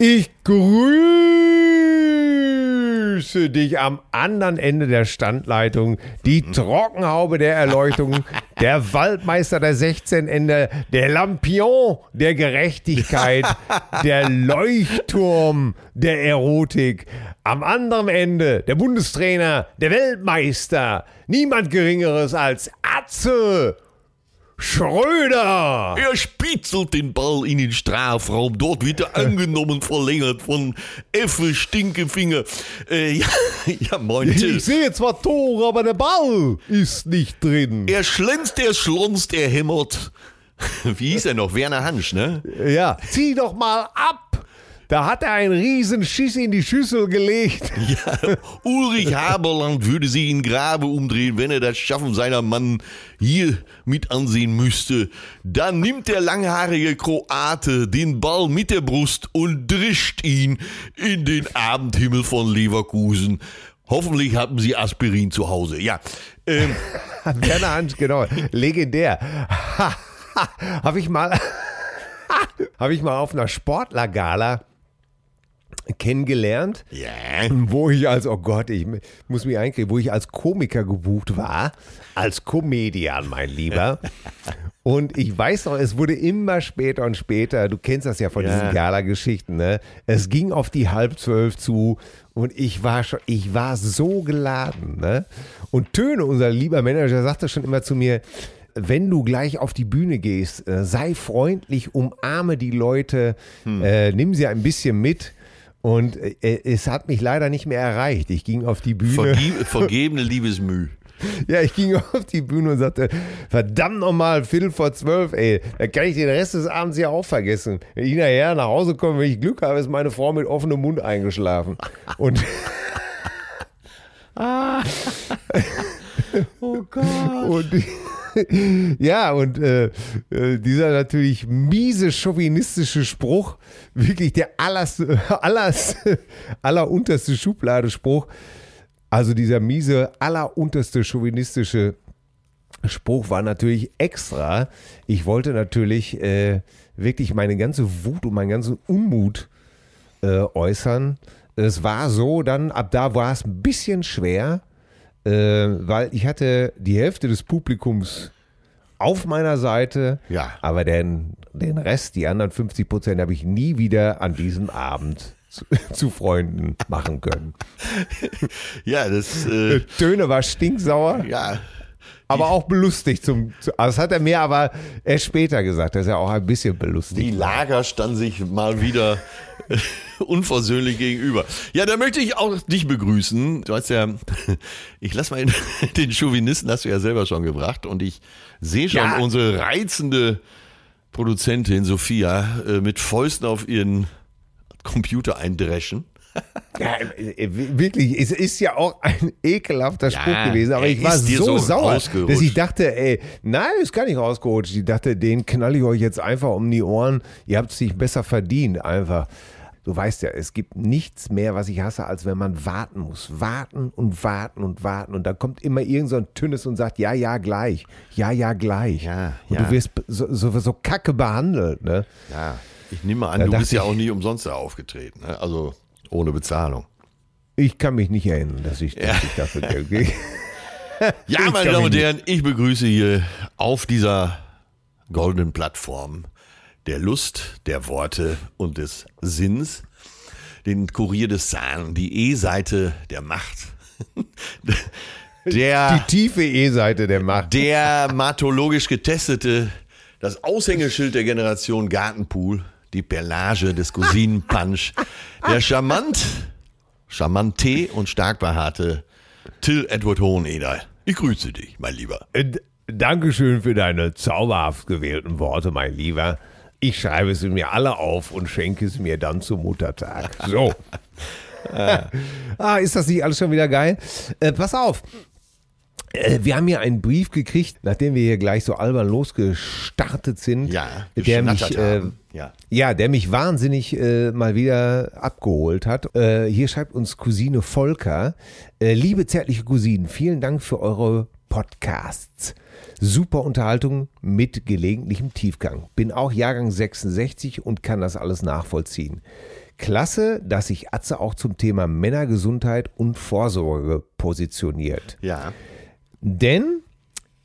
Ich grüße dich am anderen Ende der Standleitung, die Trockenhaube der Erleuchtung, der Waldmeister der 16 Ende, der Lampion der Gerechtigkeit, der Leuchtturm der Erotik. Am anderen Ende der Bundestrainer, der Weltmeister, niemand Geringeres als Atze Schröder! Er spitzelt den Ball in den Strafraum. Dort wird er angenommen, verlängert von Effe Stinkefinger. Äh, ja, ja, moin. Ich sehe zwar Tore, aber der Ball ist nicht drin. Er schlänzt, er schlonzt, er hämmert. Wie hieß er noch? Werner Hansch, ne? Ja. Zieh doch mal ab! Da hat er einen riesen Schiss in die Schüssel gelegt. Ja, Ulrich Haberland würde sie in Grabe umdrehen, wenn er das Schaffen seiner Mann hier mit ansehen müsste. Dann nimmt der langhaarige Kroate den Ball mit der Brust und drischt ihn in den Abendhimmel von Leverkusen. Hoffentlich haben Sie Aspirin zu Hause. Ja. Ähm. Werner Hansch, genau. Legendär. Habe ich mal. Habe ich mal auf einer Sportlergala kennengelernt, ja. wo ich als, oh Gott, ich muss mich einkriegen, wo ich als Komiker gebucht war, als Comedian, mein Lieber. Und ich weiß noch, es wurde immer später und später, du kennst das ja von ja. diesen Gala-Geschichten, ne? Es ging auf die halb zwölf zu und ich war schon, ich war so geladen, ne? Und Töne, unser lieber Manager, sagte schon immer zu mir, wenn du gleich auf die Bühne gehst, äh, sei freundlich, umarme die Leute, hm. äh, nimm sie ein bisschen mit und äh, es hat mich leider nicht mehr erreicht. Ich ging auf die Bühne. Vergib, vergebene Liebesmüh. Ja, ich ging auf die Bühne und sagte, verdammt nochmal, Viertel vor zwölf, ey, da kann ich den Rest des Abends ja auch vergessen. Wenn ich nachher nach Hause komme, wenn ich Glück habe, ist meine Frau mit offenem Mund eingeschlafen. Und ah. oh Gott. Und ja, und äh, äh, dieser natürlich miese chauvinistische Spruch, wirklich der allers, allers, allerunterste Schubladespruch, also dieser miese, allerunterste chauvinistische Spruch war natürlich extra. Ich wollte natürlich äh, wirklich meine ganze Wut und meinen ganzen Unmut äh, äußern. Es war so, dann ab da war es ein bisschen schwer, äh, weil ich hatte die Hälfte des Publikums auf meiner Seite, ja. aber den, den Rest, die anderen 50 Prozent, habe ich nie wieder an diesem Abend zu, zu Freunden machen können. ja, das. Äh, Töne war stinksauer. Ja. Aber auch belustigt. Zum, zu, also das hat er mir aber erst später gesagt, dass er auch ein bisschen belustigt Die. Lager standen sich mal wieder unversöhnlich gegenüber. Ja, da möchte ich auch dich begrüßen. Du hast ja, ich lass mal in, den Chauvinisten hast du ja selber schon gebracht und ich sehe schon Ja. unsere reizende Produzentin Sophia äh, mit Fäusten auf ihren Computer eindreschen. Ja, äh, wirklich, es ist ja auch ein ekelhafter Ja, Spruch gewesen, aber er ich war so, so sauer, dass ich dachte, ey, nein, ist gar nicht rausgerutscht. Ich dachte, den knall ich euch jetzt einfach um die Ohren. Ihr habt es sich besser verdient, einfach. Du weißt ja, es gibt nichts mehr, was ich hasse, als wenn man warten muss. Warten und warten und warten. Und dann kommt immer irgend so ein Tünnes und sagt, ja, ja, gleich. Ja, ja, gleich. Ja, und ja. du wirst so, so, so kacke behandelt, ne? Ja. Ich nehme an, Da du bist ja ich- auch nie umsonst da aufgetreten. Ne? Also ohne Bezahlung. Ich kann mich nicht erinnern, dass ich, dass ich dafür Geld kriege. Ja, Ich meine Damen und Herren, ich begrüße hier auf dieser goldenen Plattform der Lust, der Worte und des Sinns den Kurier des Zahn, die E-Seite der Macht. Die Der, tiefe E-Seite der Macht. der matologisch getestete, das Aushängeschild der Generation Gartenpool, die Perlage des Cousinenpunch, der charmant, charmante und stark behaarte Till Edward Hoheneder. Ich grüße dich, mein Lieber. Äh, Dankeschön für deine zauberhaft gewählten Worte, mein Lieber. Ich schreibe sie mir alle auf und schenke es mir dann zum Muttertag. So. ah, ist das nicht alles schon wieder geil? Äh, pass auf. Äh, Wir haben hier einen Brief gekriegt, nachdem wir hier gleich so albern losgestartet sind. Ja, der mich, äh. Ja. ja, der mich wahnsinnig äh, mal wieder abgeholt hat. Äh, hier schreibt uns Cousine Volker. Äh, liebe zärtliche Cousinen, vielen Dank für eure Podcasts. Super Unterhaltung mit gelegentlichem Tiefgang. Bin auch Jahrgang 66 und kann das alles nachvollziehen. Klasse, dass sich Atze auch zum Thema Männergesundheit und Vorsorge positioniert. Ja. Denn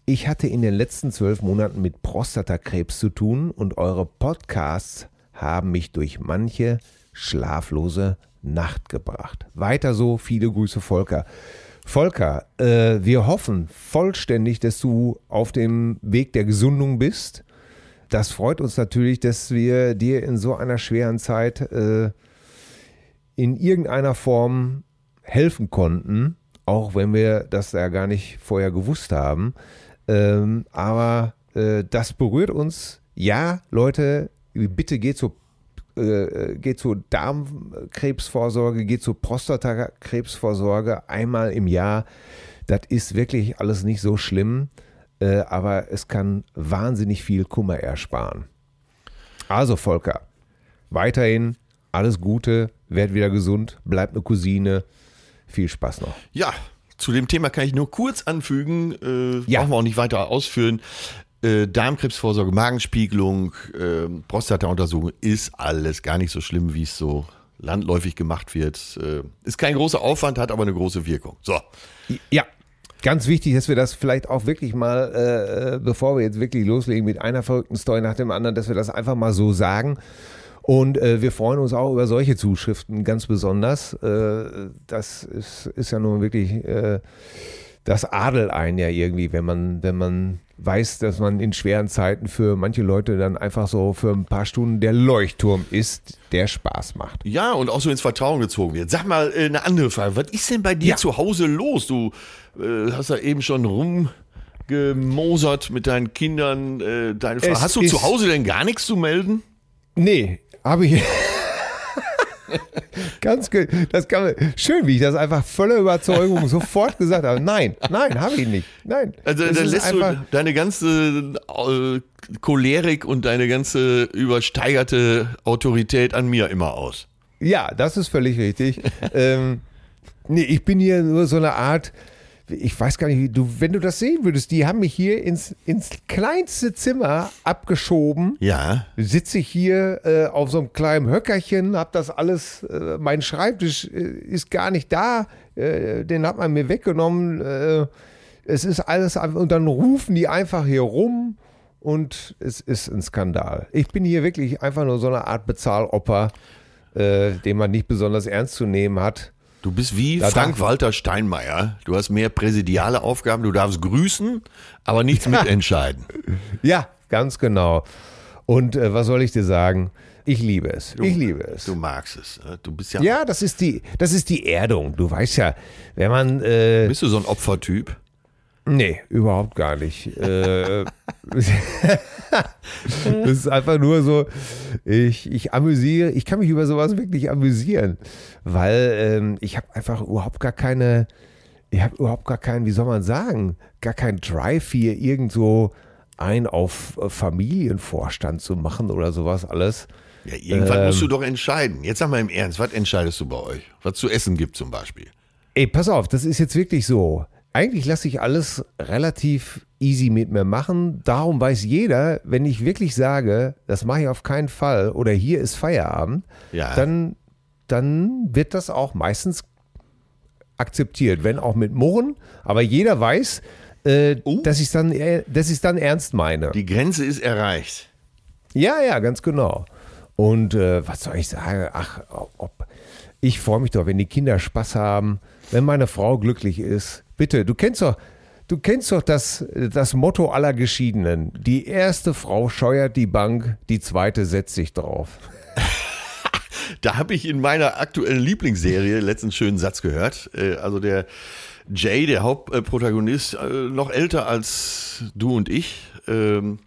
ich hatte in den letzten zwölf Monaten mit Prostatakrebs zu tun und eure Podcasts haben mich durch manche schlaflose Nacht gebracht. Weiter so, viele Grüße, Volker. Volker, äh, wir hoffen vollständig, dass du auf dem Weg der Gesundung bist. Das freut uns natürlich, dass wir dir in so einer schweren Zeit äh, in irgendeiner Form helfen konnten, auch wenn wir das ja gar nicht vorher gewusst haben. Ähm, aber äh, das berührt uns. Ja, Leute, bitte geht zur, äh, geht zur Darmkrebsvorsorge, geht zur Prostatakrebsvorsorge einmal im Jahr. Das ist wirklich alles nicht so schlimm, äh, aber es kann wahnsinnig viel Kummer ersparen. Also Volker, weiterhin alles Gute, werd wieder gesund, bleib eine Cousine. Viel Spaß noch. Ja, zu dem Thema kann ich nur kurz anfügen, äh, Ja. brauchen wir auch nicht weiter ausführen. Äh, Darmkrebsvorsorge, Magenspiegelung, äh, Prostatauntersuchung ist alles gar nicht so schlimm, wie es so landläufig gemacht wird. Äh, ist kein großer Aufwand, hat aber eine große Wirkung. So. Ja, ganz wichtig, dass wir das vielleicht auch wirklich mal, äh, bevor wir jetzt wirklich loslegen mit einer verrückten Story nach dem anderen, dass wir das einfach mal so sagen. Und äh, wir freuen uns auch über solche Zuschriften ganz besonders. Äh, das ist, ist ja nun wirklich, äh, das adelt einen ja irgendwie, wenn man, wenn man weiß, dass man in schweren Zeiten für manche Leute dann einfach so für ein paar Stunden der Leuchtturm ist, der Spaß macht. Ja, und auch so ins Vertrauen gezogen wird. Sag mal äh, eine andere Frage. Was ist denn bei dir Ja. zu Hause los? Du äh, hast da eben schon rumgemosert mit deinen Kindern. Äh, deine Frau. Hast du zu Hause denn gar nichts zu melden? Nee, habe ich. Ganz gut. Das kann man, schön, wie ich das einfach voller Überzeugung sofort gesagt habe. Nein, nein, habe ich nicht. Nein. Also dann lässt du deine ganze äh, Cholerik und deine ganze übersteigerte Autorität an mir immer aus. Ja, das ist völlig richtig. ähm, nee, ich bin hier nur so eine Art, ich weiß gar nicht, wie du, wenn du das sehen würdest, die haben mich hier ins, ins kleinste Zimmer abgeschoben. Ja. Sitze ich hier äh, auf so einem kleinen Höckerchen, hab das alles, äh, mein Schreibtisch äh, ist gar nicht da, äh, den hat man mir weggenommen. Äh, es ist alles, und dann rufen die einfach hier rum und es ist ein Skandal. Ich bin hier wirklich einfach nur so eine Art Bezahlopfer, äh, den man nicht besonders ernst zu nehmen hat. Du bist wie Da Frank-Walter Steinmeier. Du hast mehr präsidiale Aufgaben. Du darfst grüßen, aber nichts mitentscheiden. Ja, ganz genau. Und äh, was soll ich dir sagen? Ich liebe es. Ich liebe es. Du magst es. ne? Du bist ja. Ja, das ist die, das ist die Erdung. Du weißt ja, wenn man äh, Bist du so ein Opfertyp? Nee, überhaupt gar nicht. Äh, das ist einfach nur so, ich, ich amüsiere, ich kann mich über sowas wirklich amüsieren, weil ähm, ich habe einfach überhaupt gar keine, ich habe überhaupt gar keinen, wie soll man sagen, gar keinen Drive hier irgendwo ein auf äh, Familienvorstand zu machen oder sowas alles. Ja, irgendwann Ähm. musst du doch entscheiden. Jetzt sag mal im Ernst, was entscheidest du bei euch? Was zu essen gibt zum Beispiel? Ey, pass auf, das ist jetzt wirklich so. Eigentlich lasse ich alles relativ easy mit mir machen. Darum weiß jeder, wenn ich wirklich sage, das mache ich auf keinen Fall oder hier ist Feierabend, Ja. dann, dann wird das auch meistens akzeptiert, wenn auch mit Murren. Aber jeder weiß, äh, Oh. dass ich es dann, äh, dass dann ernst meine. Die Grenze ist erreicht. Ja, ja, ganz genau. Und äh, was soll ich sagen? Ach, ob, ich freue mich doch, wenn die Kinder Spaß haben, wenn meine Frau glücklich ist. Bitte, du kennst doch, du kennst doch das, das Motto aller Geschiedenen. Die erste Frau scheuert die Bank, die zweite setzt sich drauf. Da habe ich in meiner aktuellen Lieblingsserie letztens schönen Satz gehört. Äh, Also der Jay, der Hauptprotagonist, äh, noch älter als du und ich, ähm,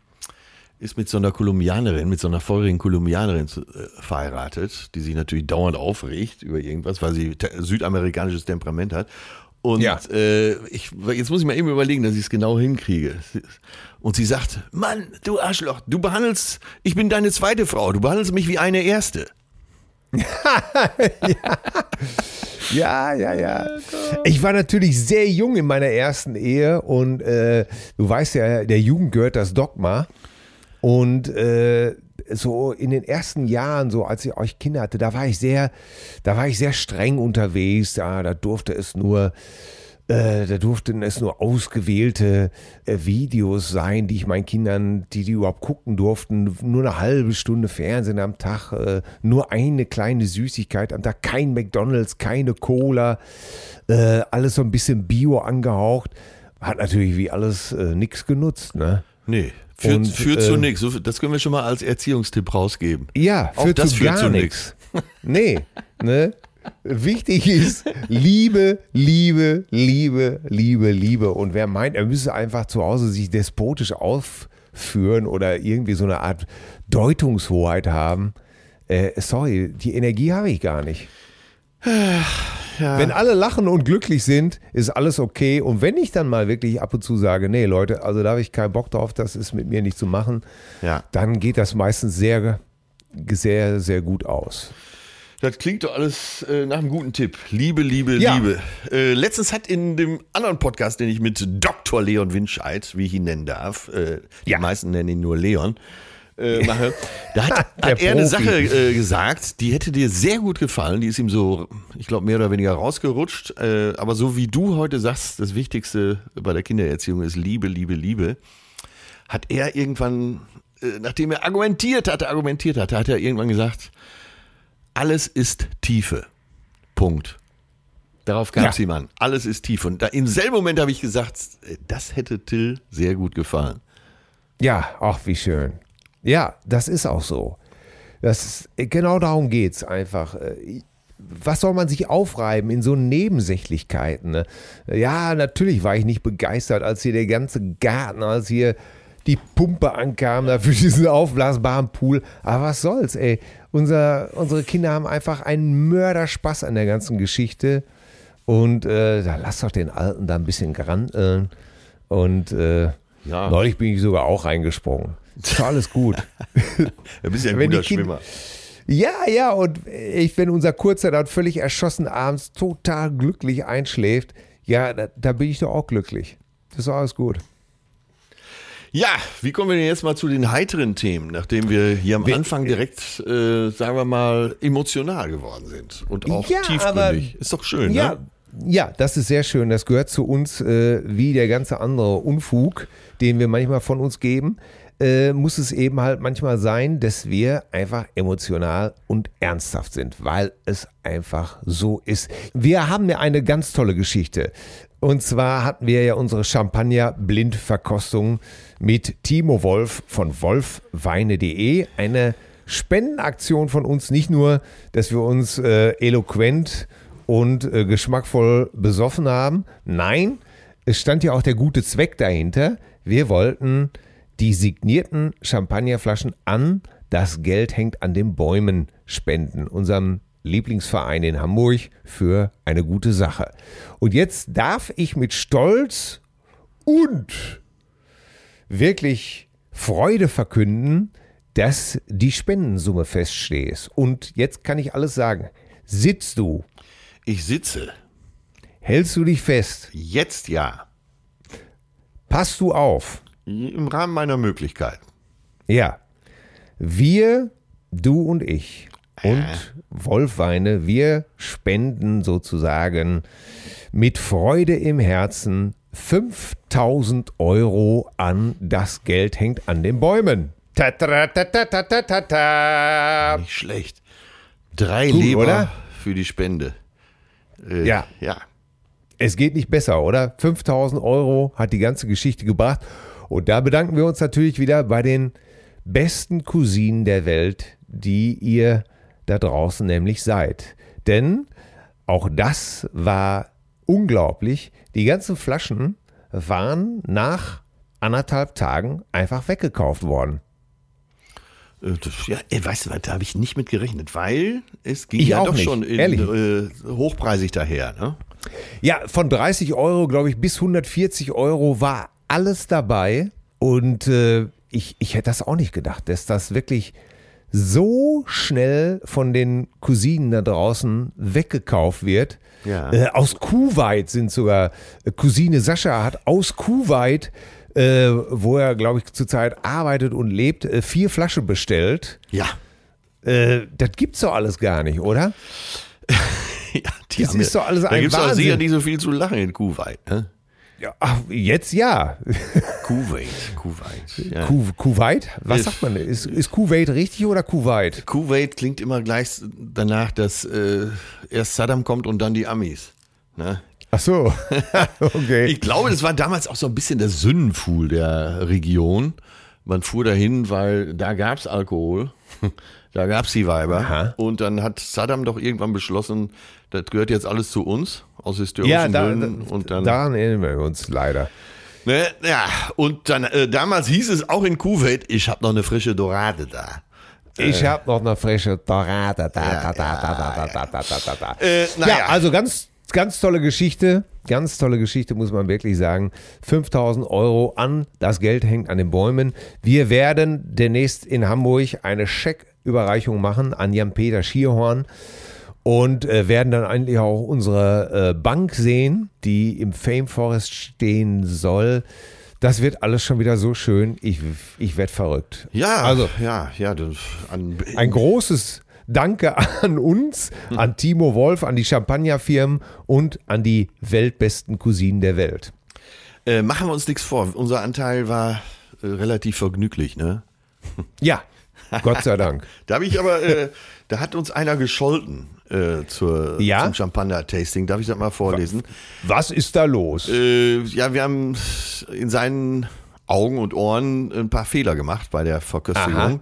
ist mit so einer Kolumbianerin, mit so einer feurigen Kolumbianerin äh, verheiratet, die sich natürlich dauernd aufregt über irgendwas, weil sie südamerikanisches Temperament hat. Und Ja. äh, ich, jetzt muss ich mal eben überlegen, dass ich es genau hinkriege. Und sie sagt, Mann, du Arschloch, du behandelst, ich bin deine zweite Frau, du behandelst mich wie eine erste. Ja, ja, ja. Ich war natürlich sehr jung in meiner ersten Ehe und äh, du weißt ja, der Jugend gehört das Dogma. Und äh, so in den ersten Jahren, so als ich euch Kinder hatte, da war ich sehr, da war ich sehr streng unterwegs. Ja, da durfte es nur, äh, da durften es nur ausgewählte äh, Videos sein, die ich meinen Kindern, die die überhaupt gucken durften, nur eine halbe Stunde Fernsehen am Tag, äh, nur eine kleine Süßigkeit am Tag, kein McDonald's, keine Cola, äh, alles so ein bisschen Bio angehaucht. Hat natürlich wie alles äh, nichts genutzt, ne? Nee, führt, Und, führt zu ähm, nichts. Das können wir schon mal als Erziehungstipp rausgeben. Ja, Auch führt das zu führt gar zu nichts. Nee, ne? Wichtig ist Liebe, Liebe, Liebe, Liebe, Liebe. Und wer meint, er müsse einfach zu Hause sich despotisch aufführen oder irgendwie so eine Art Deutungshoheit haben, äh, sorry, die Energie habe ich gar nicht. Wenn alle lachen und glücklich sind, ist alles okay. Und wenn ich dann mal wirklich ab und zu sage, nee, Leute, also da habe ich keinen Bock drauf, das ist mit mir nicht zu machen, Ja. dann geht das meistens sehr, sehr, sehr gut aus. Das klingt doch alles äh, nach einem guten Tipp. Liebe, Liebe, Ja. Liebe. Äh, letztens hat in dem anderen Podcast, den ich mit Dr. Leon Winscheid, wie ich ihn nennen darf, äh, die Ja. meisten nennen ihn nur Leon, äh, mache, da hat, Der hat er eine. Sache äh, gesagt, die hätte dir sehr gut gefallen. Die ist ihm so, ich glaube, mehr oder weniger rausgerutscht. Äh, aber so wie du heute sagst, das Wichtigste bei der Kindererziehung ist Liebe, Liebe, Liebe, hat er irgendwann, äh, nachdem er argumentiert hatte, argumentiert hatte, hat er irgendwann gesagt, alles ist Tiefe. Punkt. Darauf gab es Ja. ihm an. Alles ist Tiefe. Und da, im selben Moment habe ich gesagt, äh, das hätte Till sehr gut gefallen. Ja, ach, wie schön. Ja, das ist auch so. Das, genau darum geht es einfach. Äh, Was soll man sich aufreiben in so Nebensächlichkeiten? Ne? Ja, natürlich war ich nicht begeistert, als hier der ganze Garten, als hier die Pumpe ankam, da für diesen aufblasbaren Pool. Aber was soll's, ey. Unser, unsere Kinder haben einfach einen Mörderspaß an der ganzen Geschichte. Und äh, da lass doch den Alten da ein bisschen granteln. Und äh, Ja. neulich bin ich sogar auch reingesprungen. Ist alles gut. Du bist ja ein Wenn guter Schwimmer. Ja, ja, und ich, wenn unser Kurzer dann völlig erschossen abends total glücklich einschläft, ja, da, da bin ich doch auch glücklich. Das ist alles gut. Ja, wie kommen wir denn jetzt mal zu den heiteren Themen, nachdem wir hier am Anfang direkt, äh, sagen wir mal, emotional geworden sind und auch Ja, tiefgründig. aber- Ist doch schön, Ja, ne? ja, das ist sehr schön. Das gehört zu uns äh, wie der ganze andere Unfug, den wir manchmal von uns geben. Äh, muss es eben halt manchmal sein, dass wir einfach emotional und ernsthaft sind, weil es einfach so ist. Wir haben ja eine ganz tolle Geschichte. Und zwar hatten wir ja unsere Champagner-Blindverkostung mit Timo Wolf von wolfweine.de. Eine Spendenaktion von uns, nicht nur, dass wir uns äh, eloquent und äh, geschmackvoll besoffen haben. Nein, es stand ja auch der gute Zweck dahinter. Wir wollten die signierten Champagnerflaschen an Das Geld hängt an den Bäumen spenden, unserem Lieblingsverein in Hamburg für eine gute Sache. Und jetzt darf ich mit Stolz und wirklich Freude verkünden, dass die Spendensumme feststeht. Und jetzt kann ich alles sagen. Sitzt du? Ich sitze. Hältst du dich fest? Jetzt ja. Passt du auf? Im Rahmen meiner Möglichkeiten. Ja. Wir, du und ich und Wolfweine, wir spenden sozusagen mit Freude im Herzen 5000 Euro an das Geld hängt an den Bäumen. -ta -ta -ta. Nicht schlecht. Drei Gut, Leber oder? für die Spende. Äh, Ja. Ja. Es geht nicht besser, oder? 5000 Euro hat die ganze Geschichte gebracht. Und da bedanken wir uns natürlich wieder bei den besten Cousinen der Welt, die ihr da draußen nämlich seid. Denn auch das war unglaublich. Die ganzen Flaschen waren nach anderthalb Tagen einfach weggekauft worden. Äh, Ja, ey, weißt du was, da habe ich nicht mit gerechnet, weil es ging Ich ja auch doch nicht, schon in, äh, hochpreisig daher. Ne? Ja, von 30 Euro, glaube ich, bis 140 Euro war alles dabei. Und äh, ich, ich hätte das auch nicht gedacht, dass das wirklich so schnell von den Cousinen da draußen weggekauft wird. Ja. Äh, aus Kuwait sind sogar, äh, Cousine Sascha hat aus Kuwait, äh, wo er, glaube ich, zurzeit arbeitet und lebt, äh, vier Flaschen bestellt. Ja. Äh, das gibt's doch alles gar nicht, oder? ja die Das haben ist doch alles Da ein gibt es doch Wahnsinn. sicher nicht so viel zu lachen in Kuwait. Ne? Ja, ach, jetzt ja. Kuwait, Kuwait. Ja. Ku Kuwait? Was sagt man? Ist, ist Kuwait richtig oder Kuwait? Kuwait klingt immer gleich danach, dass äh, erst Saddam kommt und dann die Amis. Ne? Ach so. okay. Ich glaube, das war damals auch so ein bisschen der Sündenfuhl der Region. Man fuhr dahin, weil da gab es Alkohol, da gab es die Weiber. Aha. Und dann hat Saddam doch irgendwann beschlossen, das gehört jetzt alles zu uns, aus historischen ja, da, Gründen. Und dann, daran erinnern wir uns leider. ne, ja, und dann äh, damals hieß es auch in Kuwait, ich habe noch eine frische Dorade da. Ich habe noch eine frische Dorade. Da, Ja, da, da, da, da, da, da, da, da, da. Äh, naja. Ja, also ganz, ganz tolle Geschichte. Ganz tolle Geschichte, muss man wirklich sagen. 5000 Euro an, das Geld hängt an den Bäumen. Wir werden demnächst in Hamburg eine Schecküberreichung machen an Jan-Peter Schierhorn und äh, werden dann eigentlich auch unsere äh, Bank sehen, die im Fame Forest stehen soll. Das wird alles schon wieder so schön. Ich, ich werde verrückt. Ja, Also ja, ja, das, an, ein großes Danke an uns, an Timo Wolf, an die Champagnerfirmen und an die weltbesten Cousinen der Welt. äh, machen wir uns nichts vor. Unser Anteil war äh, relativ vergnüglich, ne? Ja, Gott sei Dank. Da habe ich aber, äh, da hat uns einer gescholten äh, zur, Ja? zum Champagner-Tasting. Darf ich das mal vorlesen? Was ist da los? Äh, ja, wir haben in seinen Augen und Ohren ein paar Fehler gemacht bei der Verköstigung. Aha.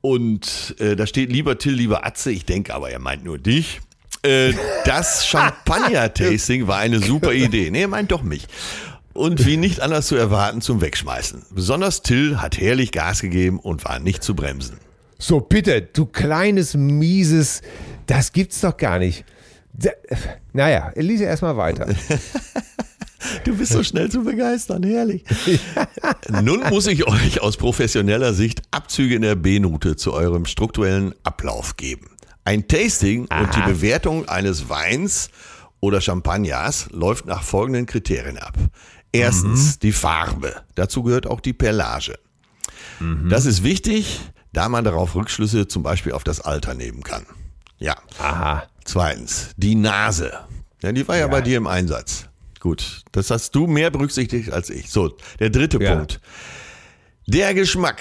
Und äh, da steht lieber Till, lieber Atze. Ich denke aber, er meint nur dich. Äh, das Champagner-Tasting war eine super Idee. Nee, er meint doch mich. Und wie nicht anders zu erwarten, zum Wegschmeißen. Besonders Till hat herrlich Gas gegeben und war nicht zu bremsen. So, bitte, du kleines, mieses, das gibt's doch gar nicht. Da, naja, lese erstmal weiter. Du bist so schnell zu begeistern, herrlich. Nun muss ich euch aus professioneller Sicht Abzüge in der B-Note zu eurem strukturellen Ablauf geben. Ein Tasting und die Bewertung eines Weins oder Champagners läuft nach folgenden Kriterien ab. Erstens die Farbe. Dazu gehört auch die Perlage. Das ist wichtig, da man darauf Rückschlüsse zum Beispiel auf das Alter nehmen kann. Ja. Aha. Zweitens, die Nase. Ja, die war ja, bei dir im Einsatz. Gut, das hast du mehr berücksichtigt als ich. So, der dritte Ja. Punkt. Der Geschmack.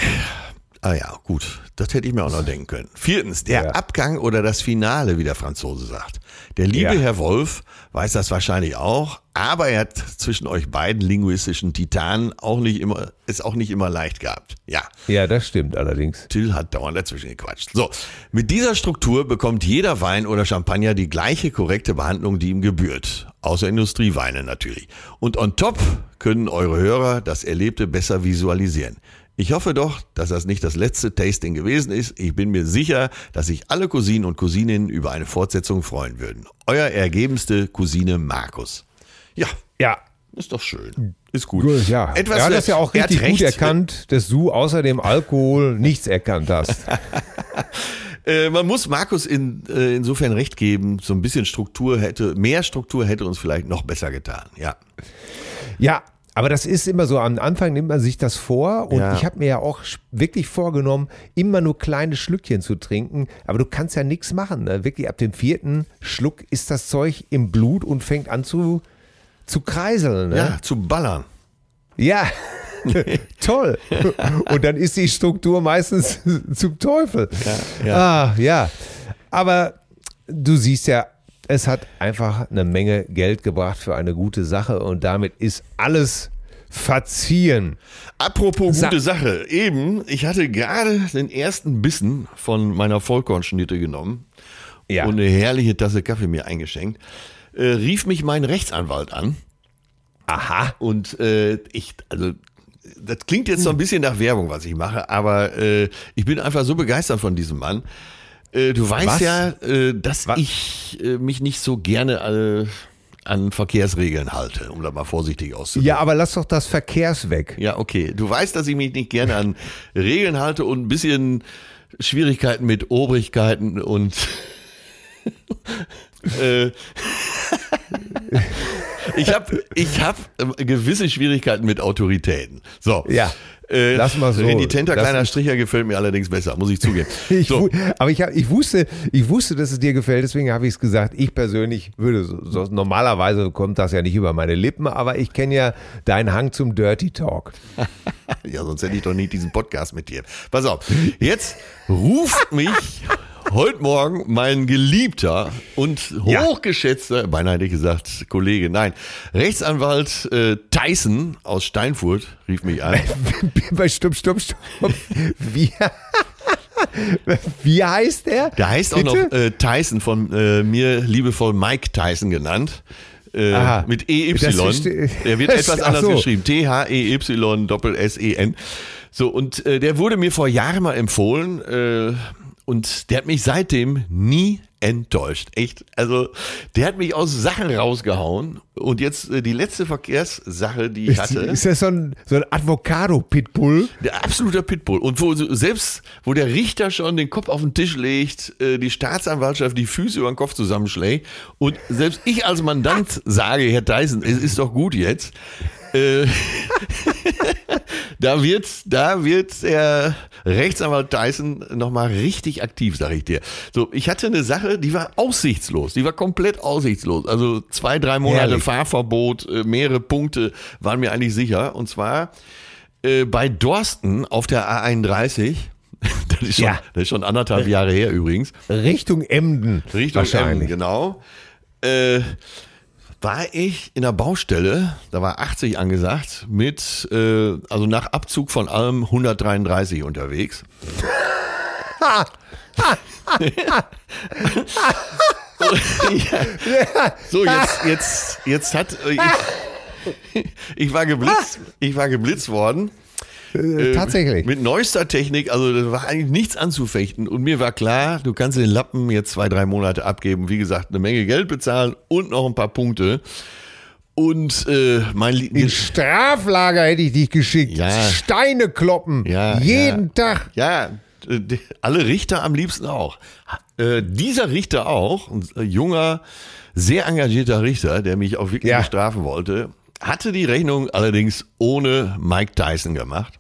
Ah ja, gut, das hätte ich mir auch noch denken können. Viertens, der Ja. Abgang oder das Finale, wie der Franzose sagt. Der liebe Ja. Herr Wolf weiß das wahrscheinlich auch, aber er hat zwischen euch beiden linguistischen Titanen auch nicht immer, es auch nicht immer leicht gehabt. Ja. Ja, das stimmt allerdings. Till hat dauernd dazwischen gequatscht. So, mit dieser Struktur bekommt jeder Wein oder Champagner die gleiche korrekte Behandlung, die ihm gebührt. Außer Industrieweine natürlich. Und on top können eure Hörer das Erlebte besser visualisieren. Ich hoffe doch, dass das nicht das letzte Tasting gewesen ist. Ich bin mir sicher, dass sich alle Cousinen und Cousininnen über eine Fortsetzung freuen würden. Euer ergebenste Cousine Markus. Ja, Ja. ist doch schön. Ist gut. Gut, ja. Etwas, er hat das ja auch richtig gut recht. erkannt, dass du außer dem Alkohol nichts erkannt hast. Äh, man muss Markus in, äh, insofern recht geben, so ein bisschen Struktur hätte, mehr Struktur hätte uns vielleicht noch besser getan. Ja. Ja, aber das ist immer so, am Anfang nimmt man sich das vor und Ja. ich habe mir ja auch wirklich vorgenommen, immer nur kleine Schlückchen zu trinken, aber du kannst ja nichts machen. Ne? Wirklich ab dem vierten Schluck ist das Zeug im Blut und fängt an zu, zu kreiseln. Ne? Ja, zu ballern. Ja, toll. Und dann ist die Struktur meistens zum Teufel. ja. Ah, ja. Aber du siehst ja, es hat einfach eine Menge Geld gebracht für eine gute Sache und damit ist alles verziehen. Apropos Sa- gute Sache. Eben, ich hatte gerade den ersten Bissen von meiner Vollkornschnitte genommen Ja. und eine herrliche Tasse Kaffee mir eingeschenkt. Äh, rief mich mein Rechtsanwalt an. Aha. Und äh, ich, also das klingt jetzt so ein bisschen nach Werbung, was ich mache, aber äh, ich bin einfach so begeistert von diesem Mann. Äh, du weißt Was? ja, äh, dass Was? ich äh, mich nicht so gerne äh, an Verkehrsregeln halte, um da mal vorsichtig auszudrücken. Ja, aber lass doch das Verkehrs weg. Ja, okay. Du weißt, dass ich mich nicht gerne an Regeln halte und ein bisschen Schwierigkeiten mit Obrigkeiten und äh, ich habe ich hab gewisse Schwierigkeiten mit Autoritäten. So. Ja. Äh, Lass mal so. Renitenter Lass- kleiner Stricher gefällt mir allerdings besser, muss ich zugeben. Ich, so. aber ich, hab, ich, wusste, ich wusste, dass es dir gefällt, deswegen habe ich es gesagt. Ich persönlich würde, so, so, normalerweise kommt das ja nicht über meine Lippen, aber ich kenne ja deinen Hang zum Dirty Talk. Ja, sonst hätte ich doch nicht diesen Podcast mit dir. Pass auf, jetzt ruft mich heute Morgen mein geliebter und Ja. hochgeschätzter, beinahe hätte ich gesagt, Kollege, nein, Rechtsanwalt äh, Tyson aus Steinfurt rief mich an. stopp, stopp, stopp. Wie, wie heißt der? Der heißt auch noch Bitte? äh, Tyson, von äh, mir liebevoll Mike Tyson genannt. Äh, Aha. mit EY. Verste- Der wird etwas anders so. geschrieben. T-H-E-Y Doppel-S-E-N. So, und äh, der wurde mir vor Jahren mal empfohlen äh, und der hat mich seitdem nie enttäuscht. Echt. Also, der hat mich aus Sachen rausgehauen und jetzt äh, die letzte Verkehrssache, die ich hatte. Ist das so ein, so ein Avocado-Pitbull? Der absoluter Pitbull. Und wo selbst, wo der Richter schon den Kopf auf den Tisch legt, äh, die Staatsanwaltschaft die Füße über den Kopf zusammenschlägt und selbst ich als Mandant sage, Herr Dyson, es ist doch gut jetzt. Äh, da wird, da wird der Rechtsanwalt Tyson nochmal richtig aktiv, sag ich dir. So, ich hatte eine Sache, die war aussichtslos. Die war komplett aussichtslos. Also zwei, drei Monate Herrlich. Fahrverbot, äh, mehrere Punkte waren mir eigentlich sicher. Und zwar äh, bei Dorsten auf der A31. Das ist schon, Ja. das ist schon anderthalb Jahre her übrigens. Richtung Emden. Richtung Emden, genau. Äh, war ich in der Baustelle, da war 80 angesagt, mit, äh, also nach Abzug von allem 133 unterwegs. So, jetzt, jetzt, jetzt hat, äh, ich, ich war geblitzt, ich war geblitzt worden. Äh, tatsächlich. Mit neuester Technik, also da war eigentlich nichts anzufechten. Und mir war klar, du kannst den Lappen jetzt zwei, drei Monate abgeben. Wie gesagt, eine Menge Geld bezahlen und noch ein paar Punkte. Und äh, mein Lie- In Straflager hätte ich dich geschickt. Ja. Steine kloppen. Ja, Jeden Tag. Ja, äh, die- alle Richter am liebsten auch. Äh, dieser Richter auch, ein äh, junger, sehr engagierter Richter, der mich auch wirklich Ja. bestrafen wollte, hatte die Rechnung allerdings ohne Mike Tyson gemacht.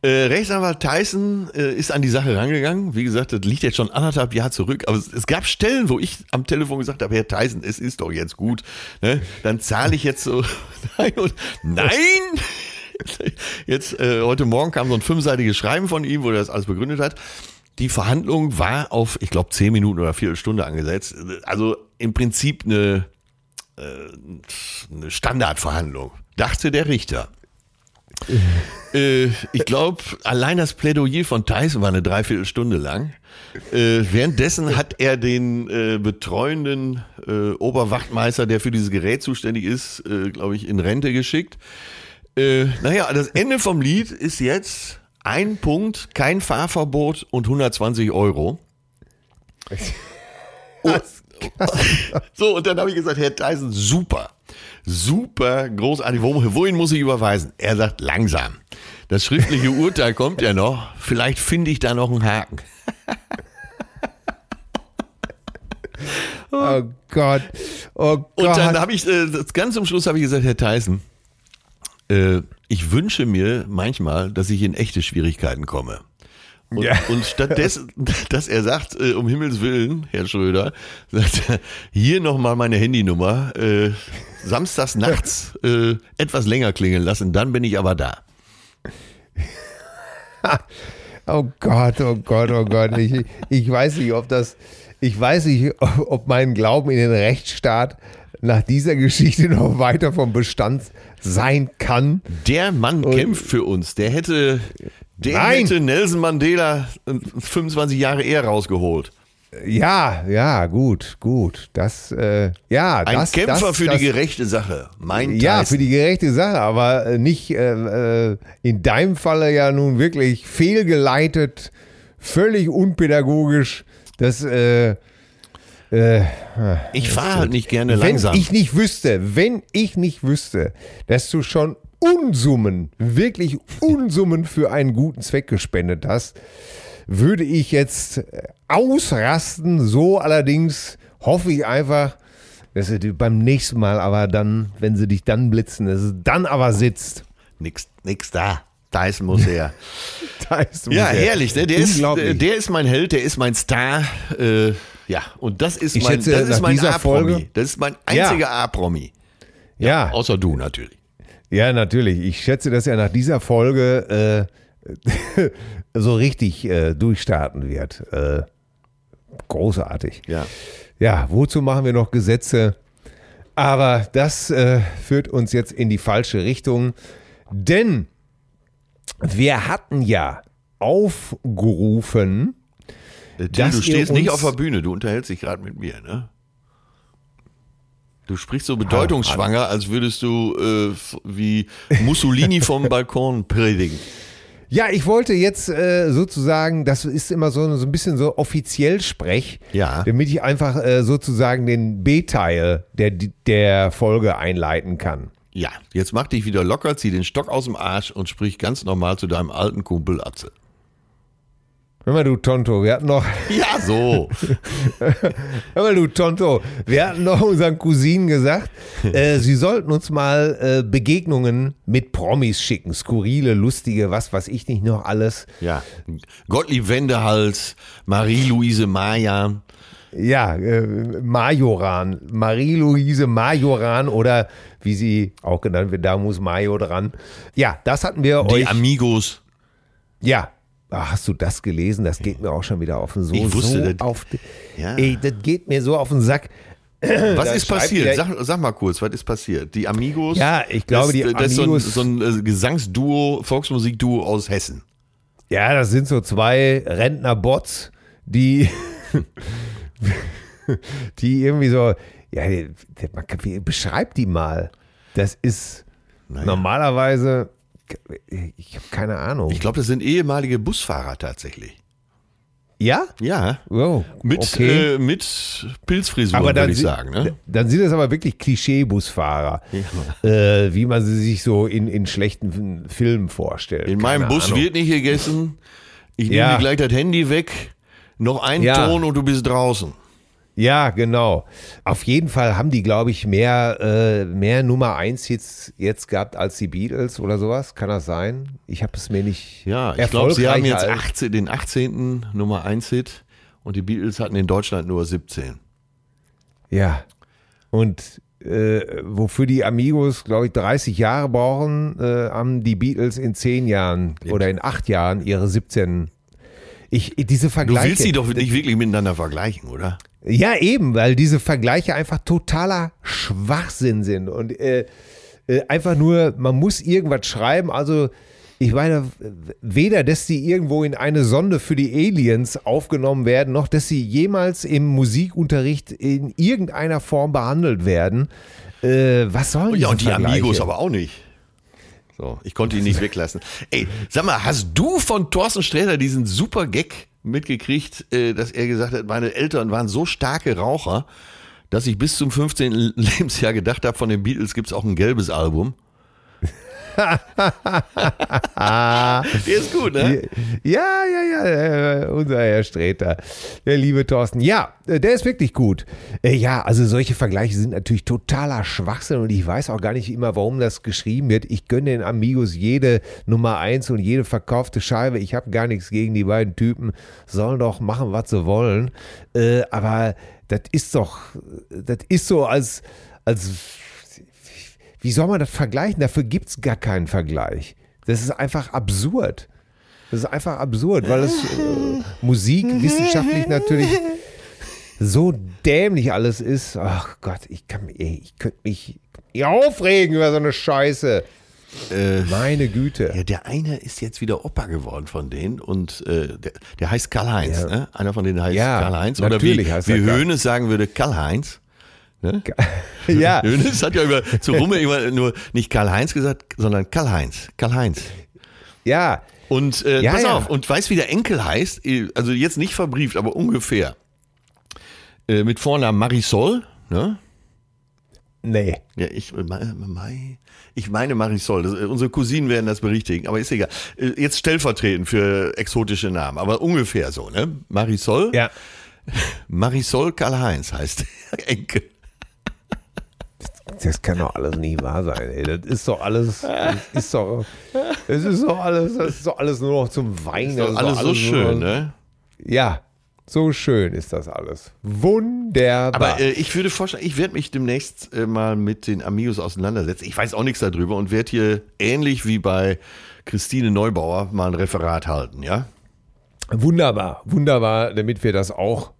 Äh, Rechtsanwalt Tyson äh, ist an die Sache rangegangen. Wie gesagt, das liegt jetzt schon anderthalb Jahre zurück. Aber es, es gab Stellen, wo ich am Telefon gesagt habe, Herr Tyson, es ist doch jetzt gut. Ne? Dann zahle ich jetzt so. Nein, nein! Jetzt, äh, heute Morgen kam so ein fünfseitiges Schreiben von ihm, wo er das alles begründet hat. Die Verhandlung war auf, ich glaube, zehn Minuten oder Viertelstunde angesetzt. Also im Prinzip eine, äh, eine Standardverhandlung, dachte der Richter. Äh, ich glaube, allein das Plädoyer von Tyson war eine Dreiviertelstunde lang. Äh, währenddessen hat er den äh, betreuenden äh, Oberwachtmeister, der für dieses Gerät zuständig ist, äh, glaube ich, in Rente geschickt. Naja, das Ende vom Lied ist jetzt ein Punkt, kein Fahrverbot und 120 Euro. Und, so, und dann habe ich gesagt, Herr Tyson, super, super, großartig. Wo, wohin muss ich überweisen? Er sagt, langsam. Das schriftliche Urteil kommt ja noch. Vielleicht finde ich da noch einen Haken. Oh Gott. Oh Gott. Und dann habe ich, äh, ganz zum Schluss habe ich gesagt, Herr Tyson, äh, ich wünsche mir manchmal, dass ich in echte Schwierigkeiten komme. Und, Ja. und stattdessen, dass er sagt, äh, um Himmels Willen, Herr Schröder, sagt er, hier nochmal meine Handynummer, äh, samstags nachts äh, etwas länger klingeln lassen, dann bin ich aber da. Oh Gott, oh Gott, oh Gott. Ich, ich weiß nicht, ob das, ich weiß nicht, ob ob mein Glauben in den Rechtsstaat nach dieser Geschichte noch weiter vom Bestand sein kann. Der Mann kämpft für uns. Der hätte, der Nein. hätte Nelson Mandela äh, 25 Jahre eher rausgeholt. Ja, ja, gut, gut. Das, äh, ja, Ein das, Kämpfer das, für das, die gerechte Sache. Mein Ja, Tyson. für die gerechte Sache, aber äh, nicht äh, äh, in deinem Falle ja nun wirklich fehlgeleitet, völlig unpädagogisch. Das, äh, äh, Ich fahre halt nicht gerne wenn langsam. ich nicht wüsste, wenn ich nicht wüsste, dass du schon Unsummen, wirklich Unsummen für einen guten Zweck gespendet hast, würde ich jetzt äh, ausrasten. So allerdings hoffe ich einfach, dass sie dir beim nächsten Mal aber dann, wenn sie dich dann blitzen, dass es dann aber sitzt. nix, nix da. Tyson muss her. Da ist ja, ungefähr- herrlich. Ne? Der, ist, der ist mein Held, der ist mein Star. Äh, ja, und das ist Ich mein, schätze, das ist mein A-Promi. Das ist mein Ja. einziger A-Promi. ja, Außer du natürlich. Ja, natürlich. Ich schätze, dass er nach dieser Folge äh, so richtig äh, durchstarten wird. Äh, großartig. Ja. Ja, wozu machen wir noch Gesetze? Aber das äh, führt uns jetzt in die falsche Richtung, denn wir hatten ja aufgerufen, Äh, Tim, Dass du stehst nicht auf der Bühne, du unterhältst dich gerade mit mir, ne? Du sprichst so bedeutungsschwanger, als würdest du äh, wie Mussolini vom Balkon predigen. ja, ich wollte jetzt äh, sozusagen, das ist immer so, so ein bisschen so offiziell Sprech, Ja. damit ich einfach äh, sozusagen den B-Teil der, der Folge einleiten kann. Ja, jetzt mach dich wieder locker, zieh den Stock aus dem Arsch und sprich ganz normal zu deinem alten Kumpel Atze. Hör mal, du Tonto, wir hatten noch, Ja, so. hör mal, du Tonto, wir hatten noch unseren Cousinen gesagt, äh, sie sollten uns mal äh, Begegnungen mit Promis schicken, skurrile, lustige, was weiß ich nicht noch alles. Ja. Gottlieb Wendehals, Marie-Louise Maja. Ja, äh, Majoran, Marie-Louise Majoran oder wie sie auch genannt wird, da muss Majo dran. Ja, das hatten wir Die euch. Amigos. Ja. Ah, hast du das gelesen? Das geht mir auch schon wieder auf den so, Ich wusste, so das- auf. Ja. Ey, das geht mir so auf den Sack. Was Da ist passiert? Sag, sag mal kurz, was ist passiert? Die Amigos? Ja, ich glaube, das, die Das ist so ein, Amigos- so ein äh, Gesangsduo, Volksmusikduo aus Hessen. Ja, das sind so zwei Rentner-Bots, die, die irgendwie so, ja, die- die- man beschreibt die mal. Das ist Naja. normalerweise, ich habe keine Ahnung. Ich glaube, das sind ehemalige Busfahrer tatsächlich. ja? Ja. Oh, Mit, okay. äh, mit Pilzfrisur, aber würde dann, ich sagen. Ne? dann sind es aber wirklich Klischee-Busfahrer, äh, wie man sie sich so in, in schlechten Filmen vorstellt. In Keine meinem Bus Ahnung. wird nicht gegessen. Ich nehme Ja. dir gleich das Handy weg. Noch ein Ja. Ton und du bist draußen. Ja, genau. Auf jeden Fall haben die, glaube ich, mehr, äh, mehr Nummer 1 Hits jetzt gehabt als die Beatles oder sowas. Kann das sein? Ich habe es mir nicht. Ja, ich glaube, sie haben jetzt erfolgreicher- 18, den 18. Nummer 1 Hit und die Beatles hatten in Deutschland nur 17. Ja. Und äh, wofür die Amigos, glaube ich, 30 Jahre brauchen, äh, haben die Beatles in 10 Jahren oder in 8 Jahren ihre 17. Ich, diese Du Vergleiche. willst sie doch nicht wirklich miteinander vergleichen, oder? Ja, eben, weil diese Vergleiche einfach totaler Schwachsinn sind und äh, äh, einfach nur, man muss irgendwas schreiben. Also, ich meine, weder, dass sie irgendwo in eine Sonde für die Aliens aufgenommen werden, noch dass sie jemals im Musikunterricht in irgendeiner Form behandelt werden. Äh, was sollen Ja, und die Vergleiche? Amigos aber auch nicht. So, ich konnte ihn nicht weglassen. Ey, sag mal, hast du von Thorsten Sträter diesen super Gag mitgekriegt, äh, dass er gesagt hat, meine Eltern waren so starke Raucher, dass ich bis zum 15. Lebensjahr gedacht habe, von den Beatles gibt's auch ein gelbes Album. Der ist gut, ne? Ja, ja, ja, unser Herr Sträter, der liebe Thorsten. Ja, äh, der ist wirklich gut. Äh, Ja, also solche Vergleiche sind natürlich totaler Schwachsinn und ich weiß auch gar nicht immer, warum das geschrieben wird. Ich gönne den Amigos jede Nummer eins und jede verkaufte Scheibe. Ich habe gar nichts gegen die beiden Typen. Sollen doch machen, was sie wollen. Äh, Aber das ist doch, das ist so als, als wie soll man das vergleichen? Dafür gibt es gar keinen Vergleich. Das ist einfach absurd. Das ist einfach absurd, weil es äh, Musik wissenschaftlich natürlich so dämlich alles ist. Ach Gott, ich kann ey, ich könnte mich aufregen über so eine Scheiße. Äh, Meine Güte. ja, der eine ist jetzt wieder Opa geworden von denen und äh, der, der heißt Karl-Heinz, Ja. ne? Einer von denen heißt Ja, Karl-Heinz. Oder wie, wie. Hönes sagen würde, Karl-Heinz. Ne? Ja, Hönes hat ja über zu Rumme immer nur nicht Karl-Heinz gesagt, sondern Karl-Heinz. Karl-Heinz. ja. Und äh, Ja, pass ja. auf, und weißt wie der Enkel heißt? Also jetzt nicht verbrieft, aber ungefähr. Äh, mit Vornamen Marisol, ne? Nee. Ja, ich, äh, ich meine Marisol. Das, äh, unsere Cousinen werden das berichtigen, aber ist egal. Äh, Jetzt stellvertretend für exotische Namen, aber ungefähr so, ne? Marisol? Ja. Marisol Karl-Heinz heißt der Enkel. Das kann doch alles nicht wahr sein, ey. Das ist doch alles, das ist doch, das ist doch alles, das ist doch alles nur noch zum Weinen. Das ist doch Alles so nur schön, noch- ne? Ja, so schön ist das alles. Wunderbar. Aber äh, ich würde vorschlagen, ich werde mich demnächst äh, mal mit den Amigos auseinandersetzen. Ich weiß auch nichts darüber und werde hier ähnlich wie bei Christine Neubauer mal ein Referat halten, ja? wunderbar, wunderbar, damit wir das auch,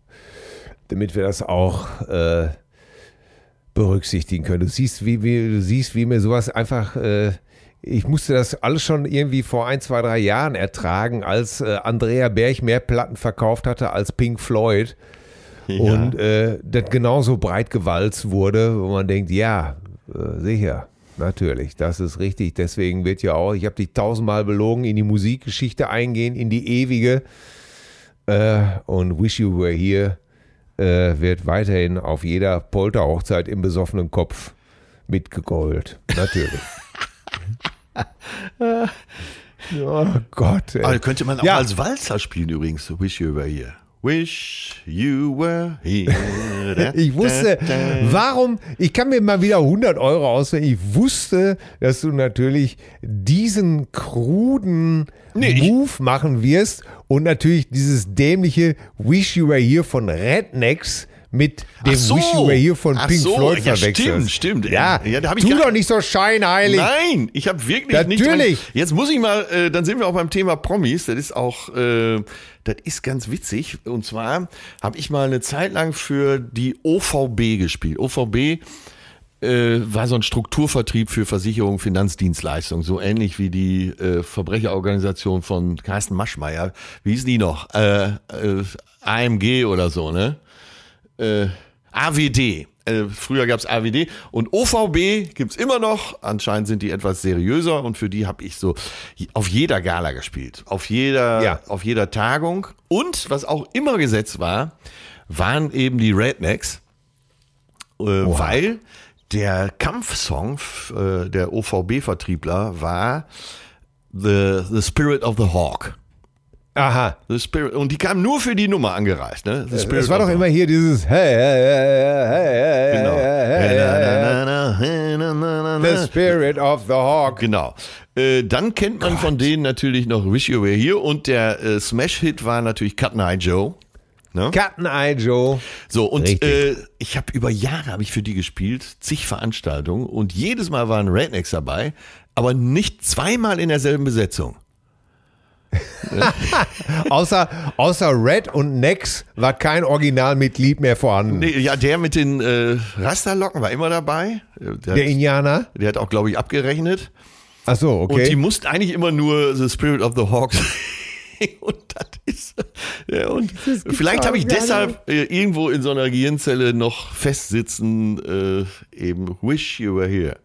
damit wir das auch äh, berücksichtigen können. Du siehst, wie, wie, du siehst, wie mir sowas einfach. Äh, ich musste das alles schon irgendwie vor ein, zwei, drei Jahren ertragen, als äh, Andrea Berg mehr Platten verkauft hatte als Pink Floyd. und äh, das genauso breit gewalzt wurde, wo man denkt, ja, äh, sicher, natürlich, das ist richtig. Deswegen wird ja auch, ich habe dich tausendmal belogen, in die Musikgeschichte eingehen, in die ewige. Äh, und Wish You Were Here äh, wird weiterhin auf jeder Polterhochzeit im besoffenen Kopf mitgegolt. Natürlich. oh Gott. Ey. Aber könnte man auch Ja. als Walzer spielen übrigens. Wish you were here. Wish you were here. Ich wusste, warum, ich kann mir mal wieder 100 Euro auswählen. Ich wusste, dass du natürlich diesen kruden Nee, Move machen wirst und natürlich dieses dämliche Wish You Were Here von Rednecks mit dem so. Wish You Were Here von Ach Pink so. Floyd Ja, verwechselst. stimmt, stimmt. Ja, Ja, da hab ich tu doch nicht so scheinheilig. Nein, ich habe wirklich nicht. Natürlich. Jetzt muss ich mal, äh, dann sind wir auch beim Thema Promis. Das ist auch, äh, das ist ganz witzig. Und zwar habe ich mal eine Zeit lang für die OVB gespielt. OVB äh, war so ein Strukturvertrieb für Versicherung, Finanzdienstleistungen, so ähnlich wie die äh, Verbrecherorganisation von Carsten Maschmeyer. Wie hieß die noch? Äh, äh, AMG oder so, ne? äh, AWD. Äh, früher gab es AWD und OVB gibt's immer noch. Anscheinend sind die etwas seriöser und für die habe ich so auf jeder Gala gespielt, auf jeder, Ja. auf jeder Tagung. Und was auch immer gesetzt war, waren eben die Rednecks, äh, weil der Kampfsong äh, der OVB-Vertriebler war the, the Spirit of the Hawk. Aha. The Spirit, und die kam nur für die Nummer angereist. Ne? The Spirit Das war doch immer hier dieses hey, hey, hey, hey, hey, Genau. hey, hey, hey, hey. The Spirit of the Hawk. Genau. Äh, dann kennt man von denen natürlich noch Wish You Were Here und der äh, Smash-Hit war natürlich Cut Night Joe. Ne? Captain Eye Joe. So, und äh, ich habe über Jahre habe ich für die gespielt, zig Veranstaltungen und jedes Mal waren Rednecks dabei, aber nicht zweimal in derselben Besetzung. Außer, außer Red und Nex war kein Originalmitglied mehr vorhanden. Nee, ja, der mit den äh, Rasterlocken war immer dabei. Der, Der hat, Indianer? der hat auch, glaube ich, abgerechnet. Ach so, Und die okay. mussten eigentlich immer nur The Spirit of the Hawks. und das ist. Ja, und vielleicht habe ich deshalb äh, irgendwo in so einer Gehirnzelle noch festsitzen, äh, eben Wish You Were Here.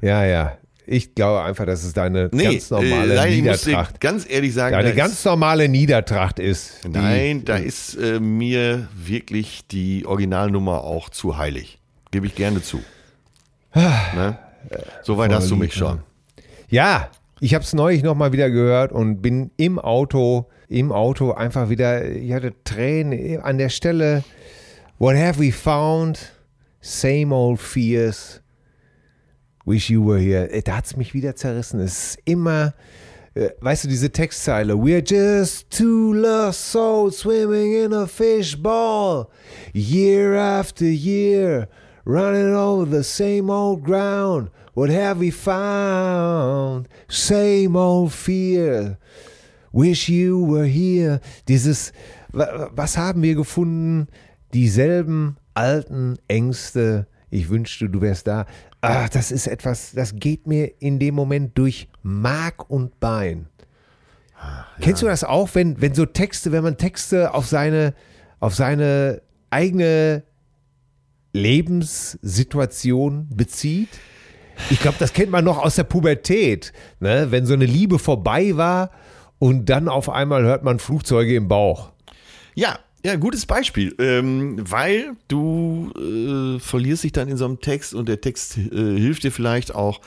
Ja, ja. Ich glaube einfach, dass es deine Nee, ganz normale äh, nein, ich muss dir Niedertracht. ganz ehrlich sagen, Deine ganz ist, normale Niedertracht ist. die- nein, da ist äh, mir wirklich die Originalnummer auch zu heilig. Gebe ich gerne zu. ne? Soweit hast du mich schon. Ja, ich habe es neulich nochmal wieder gehört und bin im Auto, im Auto einfach wieder, ich hatte Tränen an der Stelle. What have we found? Same old fears. Wish you were here. Äh, Da hat es mich wieder zerrissen. Es ist immer, äh, weißt du, diese Textzeile. We're just two lost souls swimming in a fishbowl. Year after year, running over the same old ground. What have we found? Same old fear. Wish you were here. Dieses, wa- was haben wir gefunden? Dieselben alten Ängste. Ich wünschte, du wärst da. Ach, das ist etwas, das geht mir in dem Moment durch Mark und Bein. Kennst du das auch, wenn, wenn so Texte, wenn man Texte auf seine, auf seine eigene Lebenssituation bezieht? Ich glaube, das kennt man noch aus der Pubertät, ne? wenn so eine Liebe vorbei war und dann auf einmal hört man Flugzeuge im Bauch. Ja, ja, gutes Beispiel, ähm, weil du äh, verlierst dich dann in so einem Text und der Text äh, hilft dir vielleicht auch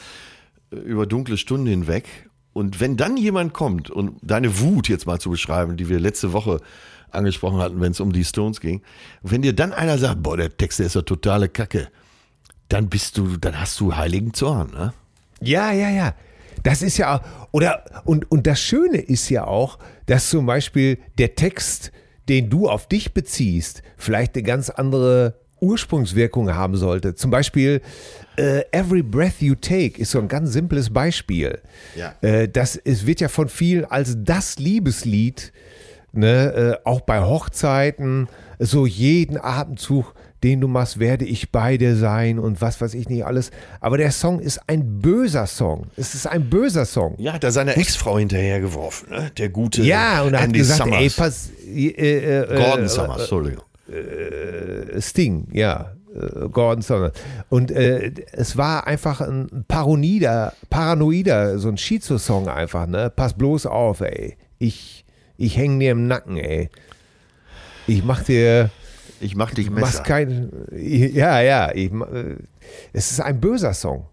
äh, über dunkle Stunden hinweg. Und wenn dann jemand kommt und deine Wut jetzt mal zu beschreiben, die wir letzte Woche angesprochen hatten, wenn es um die Stones ging, wenn dir dann einer sagt, boah, der Text der ist ja totale Kacke, dann bist du, dann hast du heiligen Zorn, ne? Ja, ja, ja. Das ist ja, oder, und, und das Schöne ist ja auch, dass zum Beispiel der Text, den du auf dich beziehst, vielleicht eine ganz andere Ursprungswirkung haben sollte. Zum Beispiel äh, Every Breath You Take ist so ein ganz simples Beispiel. Ja. Äh, das es wird ja von vielen als das Liebeslied, ne, äh, auch bei Hochzeiten, so jeden Atemzug, den du machst, werde ich bei dir sein und was weiß ich nicht alles. Aber der Song ist ein böser Song. Es ist ein böser Song. Ja, hat er seine Ex-Frau hinterhergeworfen, ne? Der gute Ja, und er hat Andy gesagt, Summers. ey, pass, äh, äh, Gordon äh, Summers, Entschuldigung. Sting, ja, äh, Gordon Summers. Und äh, es war einfach ein paranoider, paranoider, so ein Schizo-Song einfach, ne? Pass bloß auf, ey. Ich, ich häng dir im Nacken, ey. Ich mach dir, Ich mach dich Messer. kein, ja, ja, ich, äh, es ist ein böser Song.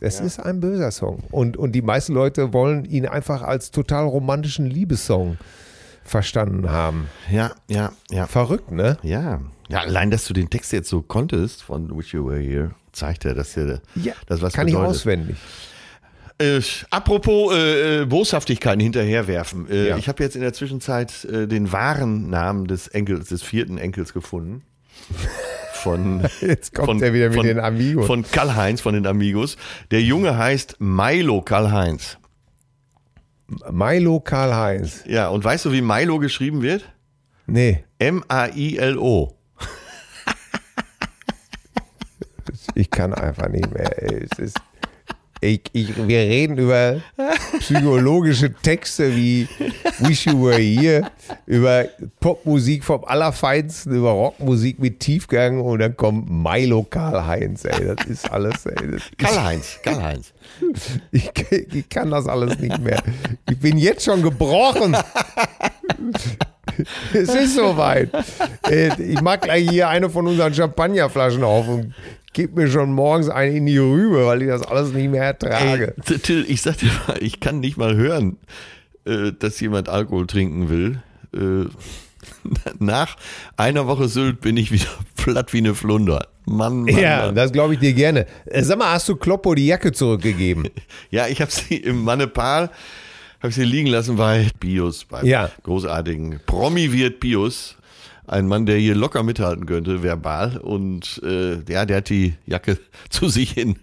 Es ist ein böser Song. Und, und die meisten Leute wollen ihn einfach als total romantischen Liebessong verstanden haben. Ja, ja, ja. Verrückt, ne? Ja. Ja, allein, dass du den Text jetzt so konntest von Wish You Were Here, zeigt ja, dass dir Ja, das was kann bedeutet. ich auswendig. Äh, apropos äh, äh, Boshaftigkeiten hinterherwerfen. Äh, Ja. Ich habe jetzt in der Zwischenzeit äh, den wahren Namen des Enkels, des vierten Enkels gefunden. Von, Jetzt kommt von, er wieder mit von, den Amigos. Von Karl-Heinz, von den Amigos. Der Junge heißt Milo Karl-Heinz. Milo Karl-Heinz. Ja, und weißt du, wie Milo geschrieben wird? Nee, M-A-I-L-O. ich kann einfach nicht mehr. ey. Es ist, ich, ich, wir reden über psychologische Texte wie Wish You Were Here, über Popmusik vom Allerfeinsten, über Rockmusik mit Tiefgang und dann kommt Milo Karl-Heinz. Ey, das ist alles. Ey, Karl-Heinz, Karl-Heinz. ich, ich kann das alles nicht mehr. Ich bin jetzt schon gebrochen. Es ist soweit. Äh, Ich mag gleich hier eine von unseren Champagnerflaschen auf und gib mir schon morgens eine in die Rübe, weil ich das alles nicht mehr ertrage. Ey, Till, ich sag dir mal, ich kann nicht mal hören, äh, dass jemand Alkohol trinken will. Äh, Nach einer Woche Sylt bin ich wieder platt wie eine Flunder. Mann, Mann, Ja, Mann. das glaube ich dir gerne. Sag mal, hast du Kloppo die Jacke zurückgegeben? Ja, ich habe sie im Mannepal, habe sie liegen lassen bei Bios, beim Ja. großartigen Promi-Wirt Bios. ein Mann, der hier locker mithalten könnte, verbal. Und äh, ja, der hat die Jacke zu sich in,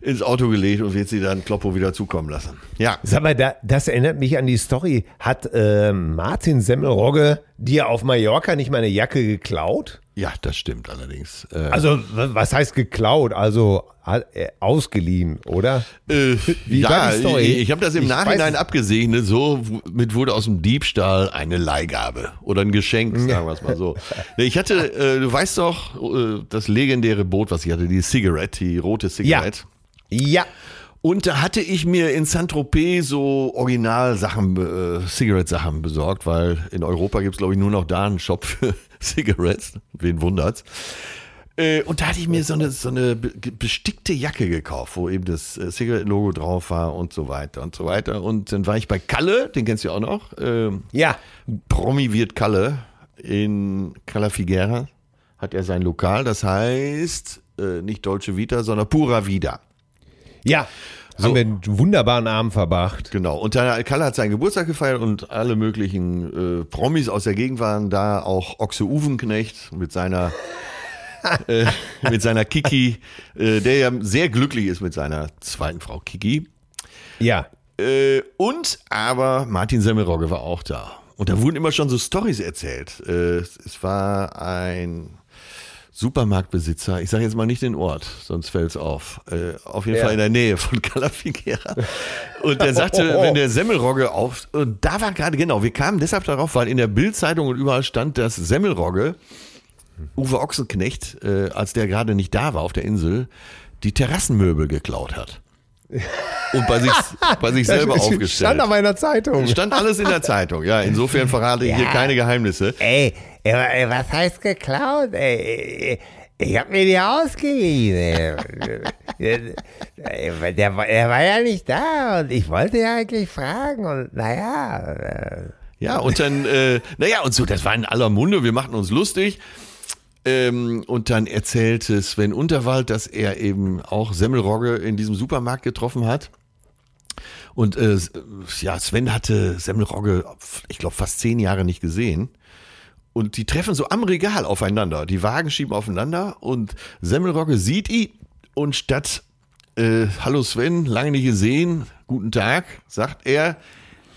ins Auto gelegt und wird sie dann Kloppo wieder zukommen lassen. Ja. Sag mal, da, das erinnert mich an die Story. Hat äh, Martin Semmelrogge dir auf Mallorca nicht meine Jacke geklaut? Ja, das stimmt allerdings. Äh, Also, was heißt geklaut? Also er ausgeliehen, oder? Äh, Wie ja, war die Story? ich, ich habe das im Ich Nachhinein weiß- abgesegnet. So mit wurde aus dem Diebstahl eine Leihgabe oder ein Geschenk, sagen wir es mal so. Ich hatte, äh, du weißt doch, äh, das legendäre Boot, was ich hatte, die Cigarette, die rote Cigarette. Ja. Und da hatte ich mir in Saint-Tropez so Original-Sachen, äh, Cigarette-Sachen besorgt, weil in Europa gibt es, glaube ich, nur noch da einen Shop für Cigarettes. Wen wundert's? Äh, und da hatte ich mir so eine, so eine be- bestickte Jacke gekauft, wo eben das äh, Cigarette-Logo drauf war und so weiter und so weiter. Und dann war ich bei Kalle, den kennst du ja auch noch. Ähm, Ja. Promi wird Kalle in Cala Figuera hat er sein Lokal, das heißt äh, nicht Deutsche Vita, sondern Pura Vida. Ja. So. Haben wir einen wunderbaren Abend verbracht. Genau. Und der Kalle hat seinen Geburtstag gefeiert und alle möglichen äh, Promis aus der Gegend waren da, auch Ochse Uwenknecht mit seiner äh, mit seiner Kiki, äh, der ja sehr glücklich ist mit seiner zweiten Frau Kiki. Ja. Äh, und aber Martin Semmelrogge war auch da. Und da wurden immer schon so Stories erzählt. Äh, es war ein Supermarktbesitzer, ich sage jetzt mal nicht den Ort, sonst fällt es auf. Äh, auf jeden Ja. Fall in der Nähe von Calafiguera. Und der sagte, wenn der Semmelrogge auf, und da war gerade, genau, wir kamen deshalb darauf, weil in der Bildzeitung und überall stand, dass Semmelrogge, Uwe Ochsenknecht, äh, als der gerade nicht da war auf der Insel, die Terrassenmöbel geklaut hat. Und bei sich, bei sich selber Das aufgestellt. Stand auf meiner Zeitung. Stand alles in der Zeitung. Ja, insofern verrate ich hier Ja. keine Geheimnisse. Ey, ey, ey, was heißt geklaut? Ey, ich hab mir die ausgeliehen. der, der, war- der war ja nicht da und ich wollte ja eigentlich fragen und naja. äh, Ja, und dann, äh, naja, und so, das war in aller Munde, wir machten uns lustig. Ähm, und dann erzählte Sven Unterwald, dass er eben auch Semmelrogge in diesem Supermarkt getroffen hat. Und äh, ja, Sven hatte Semmelrogge, ich glaube, fast zehn Jahre nicht gesehen. Und die treffen so am Regal aufeinander. Die Wagen schieben aufeinander und Semmelrogge sieht ihn und statt äh, Hallo Sven, lange nicht gesehen, guten Tag, sagt er,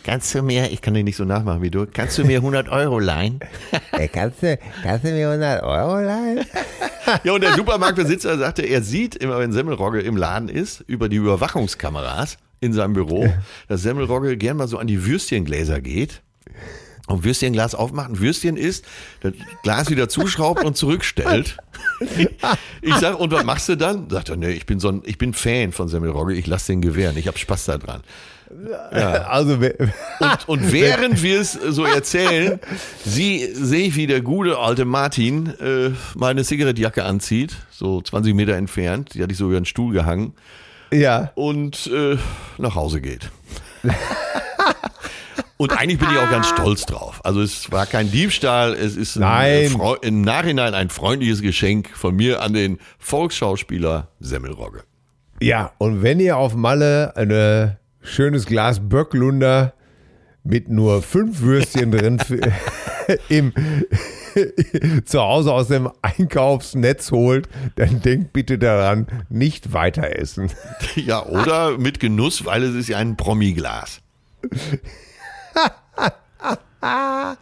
Kannst du mir, ich kann den nicht so nachmachen wie du, kannst du mir 100 Euro leihen? ey, kannst, du, kannst du mir 100 Euro leihen? Ja, und der Supermarktbesitzer sagte, er sieht immer, wenn Semmelrogge im Laden ist, über die Überwachungskameras in seinem Büro, dass Semmelrogge gern mal so an die Würstchengläser geht und Würstchenglas aufmacht, ein Würstchen isst, das Glas wieder zuschraubt und zurückstellt. Ich sag, und was machst du dann? Sagt er, nee, ich bin so ein, ich bin Fan von Semmelrogge, ich lasse den gewähren, ich habe Spaß daran. Also, wer- Und, und während wir es so erzählen, sie, sehe ich, wie der gute alte Martin äh, meine Zigarettjacke anzieht, so 20 Meter entfernt, die hatte ich so über den Stuhl gehangen, ja. und äh, nach Hause geht. Und eigentlich bin ich auch ganz stolz drauf. Also es war kein Diebstahl, es ist ein, Nein. äh, im Nachhinein ein freundliches Geschenk von mir an den Volksschauspieler Semmelrogge. Ja, und wenn ihr auf Malle ein schönes Glas Böcklunder mit nur fünf Würstchen drin im, zu Hause aus dem Einkaufsnetz holt, dann denkt bitte daran, nicht weiter essen. Ja, oder mit Genuss, weil es ist ja ein Promiglas. Ah,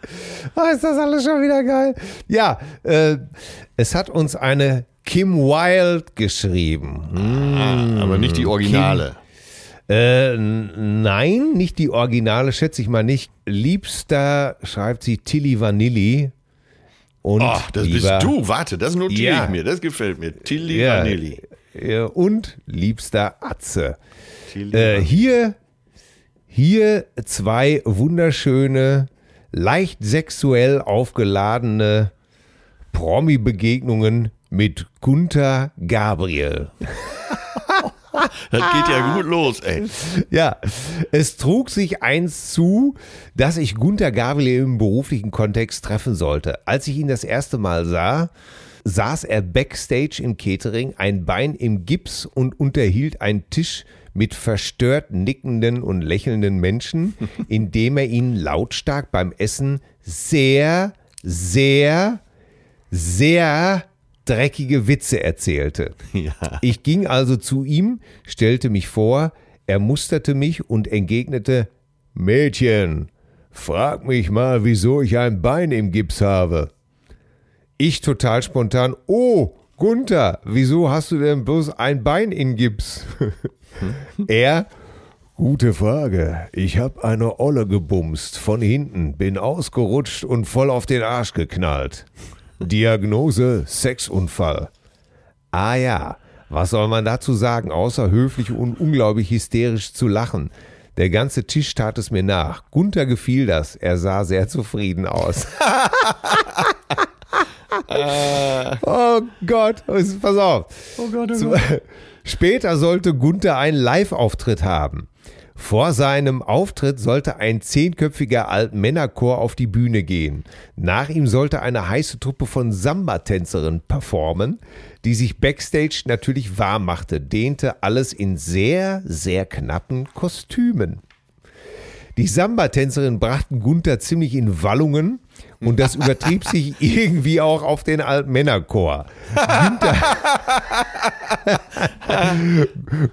ist das alles schon wieder geil? Ja, äh, es hat uns eine Kim Wilde geschrieben. Hm. Aber nicht die Originale. Äh, n- nein, nicht die Originale, schätze ich mal nicht. Liebster schreibt sie Tilly Vanilli. Und Oh, das lieber, bist du. Warte, das notiere Ja. ich mir. Das gefällt mir. Tilly Ja. Vanilli. Äh, Und liebster Atze. Äh, hier, hier zwei wunderschöne, leicht sexuell aufgeladene Promi-Begegnungen mit Gunther Gabriel. Das geht ja gut los, ey. Ja, es trug sich eins zu, dass ich Gunther Gabriel im beruflichen Kontext treffen sollte. Als ich ihn das erste Mal sah, saß er backstage im Catering, ein Bein im Gips und unterhielt einen Tisch mit verstört nickenden und lächelnden Menschen, indem er ihnen lautstark beim Essen sehr sehr, sehr dreckige Witze erzählte. Ja. Ich ging also zu ihm, stellte mich vor, er musterte mich und entgegnete, Mädchen, frag mich mal, wieso ich ein Bein im Gips habe. Ich total spontan, oh, Gunther, wieso hast du denn bloß ein Bein in Gips? er, gute Frage. Ich hab eine Olle gebumst von hinten, bin ausgerutscht und voll auf den Arsch geknallt. Diagnose Sexunfall. Ah ja, was soll man dazu sagen, außer höflich und unglaublich hysterisch zu lachen? Der ganze Tisch tat es mir nach. Gunther gefiel das. Er sah sehr zufrieden aus. oh Gott, pass auf. Oh Gott, oh Gott. Später sollte Gunther einen Live-Auftritt haben. Vor seinem Auftritt sollte ein zehnköpfiger Altmännerchor auf die Bühne gehen. Nach ihm sollte eine heiße Truppe von Samba-Tänzerinnen performen, die sich backstage natürlich warm machte, dehnte alles in sehr, sehr knappen Kostümen. Die Samba-Tänzerinnen brachten Gunther ziemlich in Wallungen und das übertrieb sich irgendwie auch auf den Altmännerchor. Gunther,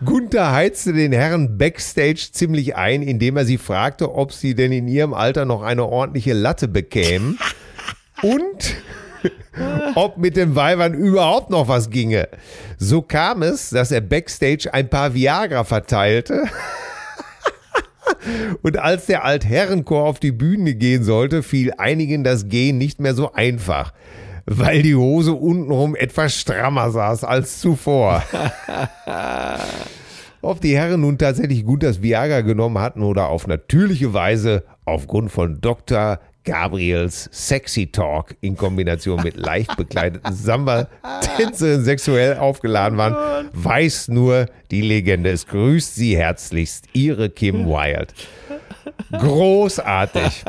Gunther heizte den Herren Backstage ziemlich ein, indem er sie fragte, ob sie denn in ihrem Alter noch eine ordentliche Latte bekämen und ob mit den Weibern überhaupt noch was ginge. So kam es, dass er Backstage ein paar Viagra verteilte. Und als der Altherrenchor auf die Bühne gehen sollte, fiel einigen das Gehen nicht mehr so einfach, weil die Hose untenrum etwas strammer saß als zuvor. Ob die Herren nun tatsächlich Gunthers Viagra genommen hatten oder auf natürliche Weise aufgrund von Dr. Gabriels Sexy Talk in Kombination mit leicht bekleideten Samba-Tänzerinnen sexuell aufgeladen waren, weiß nur die Legende. Es grüßt sie herzlichst, ihre Kim Wilde. Großartig.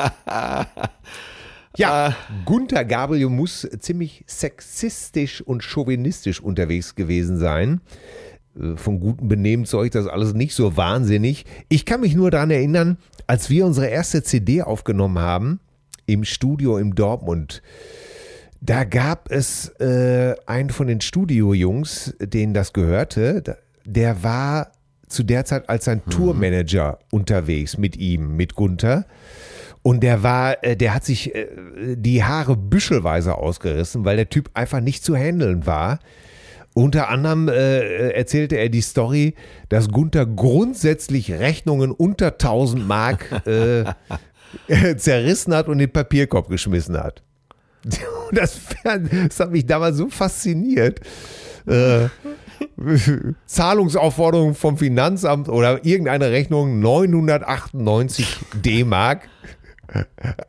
Ja, Gunther Gabriel muss ziemlich sexistisch und chauvinistisch unterwegs gewesen sein. Äh, Von gutem Benehmen zeuge ich das alles nicht so wahnsinnig. Ich kann mich nur daran erinnern, als wir unsere erste CD aufgenommen haben, im Studio in Dortmund, da gab es äh, einen von den Studiojungs, denen das gehörte, der war zu der Zeit als sein Tourmanager unterwegs mit ihm, mit Gunther. Und der war, äh, der hat sich äh, die Haare büschelweise ausgerissen, weil der Typ einfach nicht zu handeln war. Unter anderem äh, erzählte er die Story, dass Gunther grundsätzlich Rechnungen unter 1000 Mark äh, zerrissen hat und in den Papierkorb geschmissen hat. Das, das hat mich damals so fasziniert. Äh, Zahlungsaufforderung vom Finanzamt oder irgendeine Rechnung 998 D-Mark.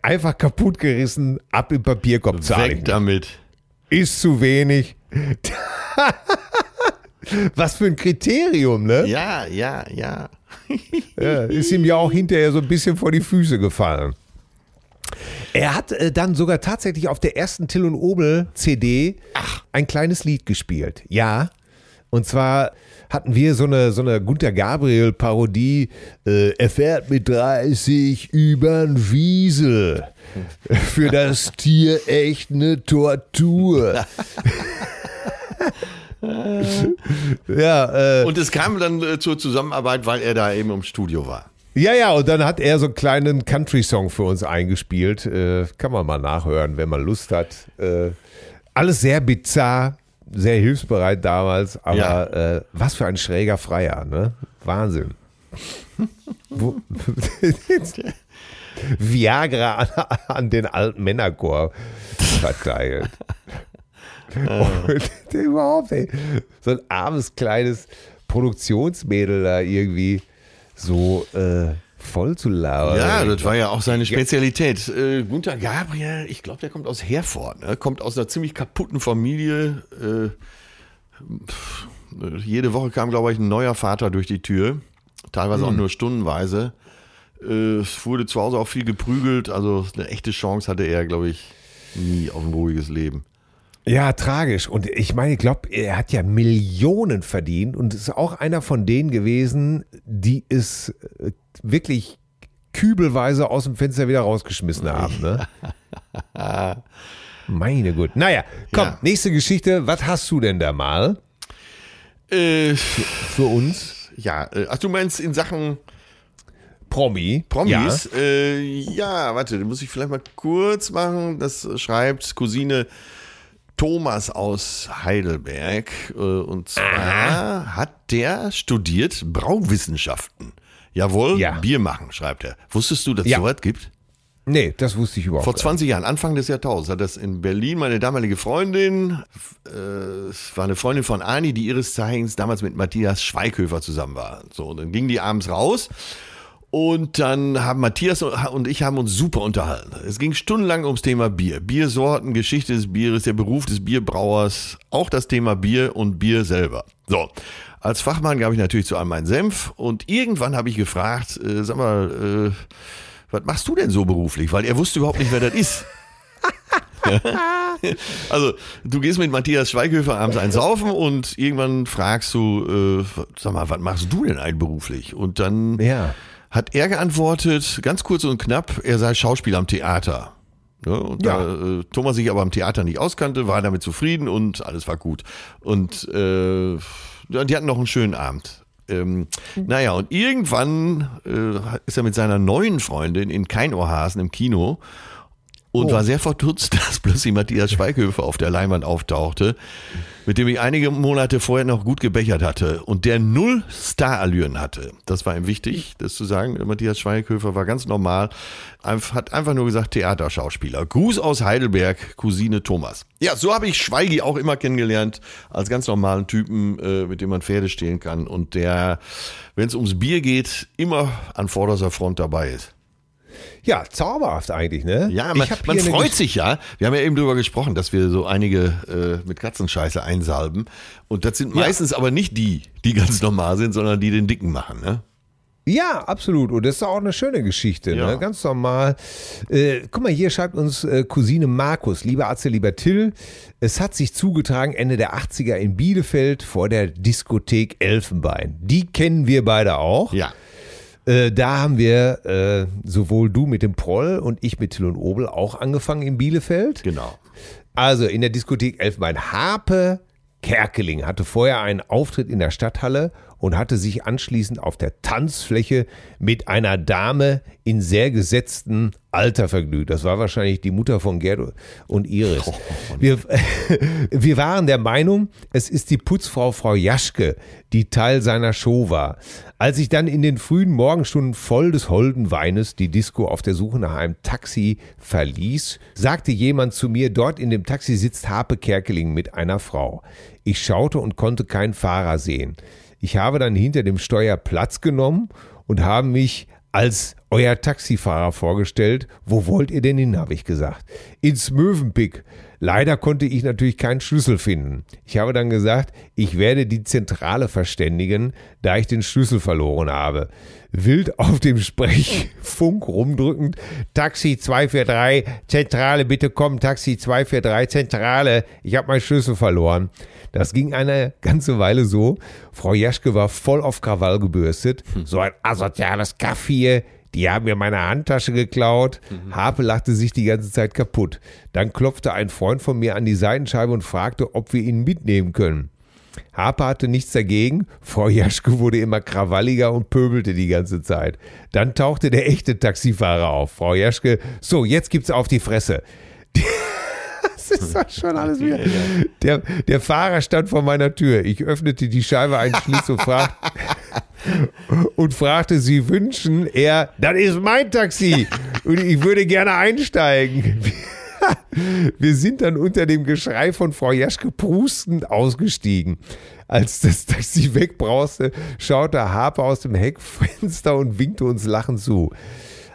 Einfach kaputt gerissen, ab im Papierkorb zahlen. Weg damit. Ist zu wenig. Was für ein Kriterium, ne? Ja, ja, ja. Ja, ist ihm ja auch hinterher so ein bisschen vor die Füße gefallen. Er hat äh, dann sogar tatsächlich auf der ersten Till und Obel CD ein kleines Lied gespielt. Ja. Und zwar hatten wir so eine, so eine Gunter Gabriel Parodie. Äh, er fährt mit 30 übern Wiesel. Für das Tier echt eine Tortur. ja, äh, Und es kam dann äh, zur Zusammenarbeit, weil er da eben im Studio war. Ja, ja, und dann hat er so einen kleinen Country-Song für uns eingespielt. Äh, kann man mal nachhören, wenn man Lust hat. Äh, alles sehr bizarr, sehr hilfsbereit damals, aber Ja. äh, was für ein schräger Freier, ne? Wahnsinn. Wo, Viagra an, an den alten Männerchor verteilt. Und überhaupt, ey, so ein armes kleines Produktionsmädel da irgendwie so äh, voll zu labern. Ja, das war ja auch seine Spezialität. Äh, Gunther Gabriel, ich glaube, der kommt aus Herford. Ne? Kommt aus einer ziemlich kaputten Familie. Äh, pff, äh, jede Woche kam, glaube ich, ein neuer Vater durch die Tür. Teilweise auch nur stundenweise. Äh, es wurde zu Hause auch viel geprügelt. Also eine echte Chance hatte er, glaube ich, nie auf ein ruhiges Leben. Ja, tragisch. Und ich meine, ich glaube, er hat ja Millionen verdient und ist auch einer von denen gewesen, die es äh, wirklich kübelweise aus dem Fenster wieder rausgeschmissen haben. Ne? Meine gut. Naja, komm, Ja. nächste Geschichte. Was hast du denn da mal Äh, für uns? ja, äh, ach, du meinst in Sachen Promi. Promis? Ja, äh, ja warte, den muss ich vielleicht mal kurz machen. Das schreibt Cousine Thomas aus Heidelberg. Äh, und zwar hat der studiert Brauwissenschaften. Jawohl, Ja. Bier machen, schreibt er. Wusstest du, dass es Ja. sowas gibt? Nee, das wusste ich überhaupt Vor nicht. 20 Jahren, Anfang des Jahrtausends, hat das in Berlin meine damalige Freundin, äh, es war eine Freundin von Ani, die ihres Zeichens damals mit Matthias Schweighöfer zusammen war. So, und dann ging die abends raus und dann haben Matthias und ich haben uns super unterhalten. Es ging stundenlang ums Thema Bier. Biersorten, Geschichte des Bieres, der Beruf des Bierbrauers, auch das Thema Bier und Bier selber. So. Als Fachmann gab ich natürlich zu allem meinen Senf und irgendwann habe ich gefragt, äh, sag mal, äh, was machst du denn so beruflich? Weil er wusste überhaupt nicht, wer das ist. also, du gehst mit Matthias Schweighöfer abends ein Saufen und irgendwann fragst du, äh, sag mal, was machst du denn eigentlich beruflich? Und dann Ja. Hat er geantwortet, ganz kurz und knapp, er sei Schauspieler am Theater. Ne? Und Ja. da äh, Thomas sich aber am Theater nicht auskannte, war damit zufrieden und alles war gut. Und äh, die hatten noch einen schönen Abend. Ähm, naja, und irgendwann äh, ist er mit seiner neuen Freundin in Keinohrhasen im Kino und war sehr verdutzt, dass plötzlich Matthias Schweighöfer auf der Leinwand auftauchte, mit dem ich einige Monate vorher noch gut gebechert hatte und der null Starallüren hatte. Das war ihm wichtig, das zu sagen. Matthias Schweighöfer war ganz normal, hat einfach nur gesagt Theaterschauspieler. Gruß aus Heidelberg, Cousine Thomas. Ja, so habe ich Schweigi auch immer kennengelernt, als ganz normalen Typen, äh, mit dem man Pferde stehlen kann und der, wenn es ums Bier geht, immer an vorderster Front dabei ist. Ja, zauberhaft eigentlich, ne? Ja, man, man freut sich ja. Wir haben ja eben drüber gesprochen, dass wir so einige äh, mit Katzenscheiße einsalben. Und das sind meistens aber nicht die, die ganz normal sind, sondern die den Dicken machen. Ne? Ja, absolut. Und das ist auch eine schöne Geschichte, Ja. ne? ganz normal. Äh, guck mal, hier schreibt uns äh, Cousine Markus, lieber Atze, lieber Till. Es hat sich zugetragen Ende der 80er in Bielefeld vor der Diskothek Elfenbein. Die kennen wir beide auch. Ja. Äh, da haben wir äh, sowohl du mit dem Proll und ich mit Till und Obel auch angefangen in Bielefeld. Genau. Also in der Diskothek Elfenbein. Harpe Kerkeling hatte vorher einen Auftritt in der Stadthalle und hatte sich anschließend auf der Tanzfläche mit einer Dame in sehr gesetztem Alter vergnügt. Das war wahrscheinlich die Mutter von Gerd und Iris. Wir, wir waren der Meinung, es ist die Putzfrau Frau Jaschke, die Teil seiner Show war. Als ich dann in den frühen Morgenstunden voll des holden Weines die Disco auf der Suche nach einem Taxi verließ, sagte jemand zu mir, dort in dem Taxi sitzt Harpe Kerkeling mit einer Frau. Ich schaute und konnte keinen Fahrer sehen. Ich habe dann hinter dem Steuer Platz genommen und habe mich als euer Taxifahrer vorgestellt. Wo wollt ihr denn hin, habe ich gesagt. Ins Mövenpick. Leider konnte ich natürlich keinen Schlüssel finden. Ich habe dann gesagt, ich werde die Zentrale verständigen, da ich den Schlüssel verloren habe. Wild auf dem Sprechfunk rumdrückend, Taxi 243, Zentrale, bitte komm, Taxi 243, Zentrale, ich habe meinen Schlüssel verloren. Das ging eine ganze Weile so. Frau Jaschke war voll auf Krawall gebürstet. So ein asoziales Kaff hier. Die haben mir meine Handtasche geklaut. Harpe lachte sich die ganze Zeit kaputt. Dann klopfte ein Freund von mir an die Seitenscheibe und fragte, ob wir ihn mitnehmen können. Harpe hatte nichts dagegen. Frau Jaschke wurde immer krawalliger und pöbelte die ganze Zeit. Dann tauchte der echte Taxifahrer auf. Frau Jaschke, so, jetzt gibt's auf die Fresse. Das ist doch schon alles wieder. Der, der Fahrer stand vor meiner Tür. Ich öffnete die Scheibe einen Schlitz und, frag, und fragte, Sie wünschen, er, das ist mein Taxi und ich würde gerne einsteigen. Wir sind dann unter dem Geschrei von Frau Jaschke prustend ausgestiegen. Als das Taxi wegbrauste, schaute Harpe aus dem Heckfenster und winkte uns lachend zu.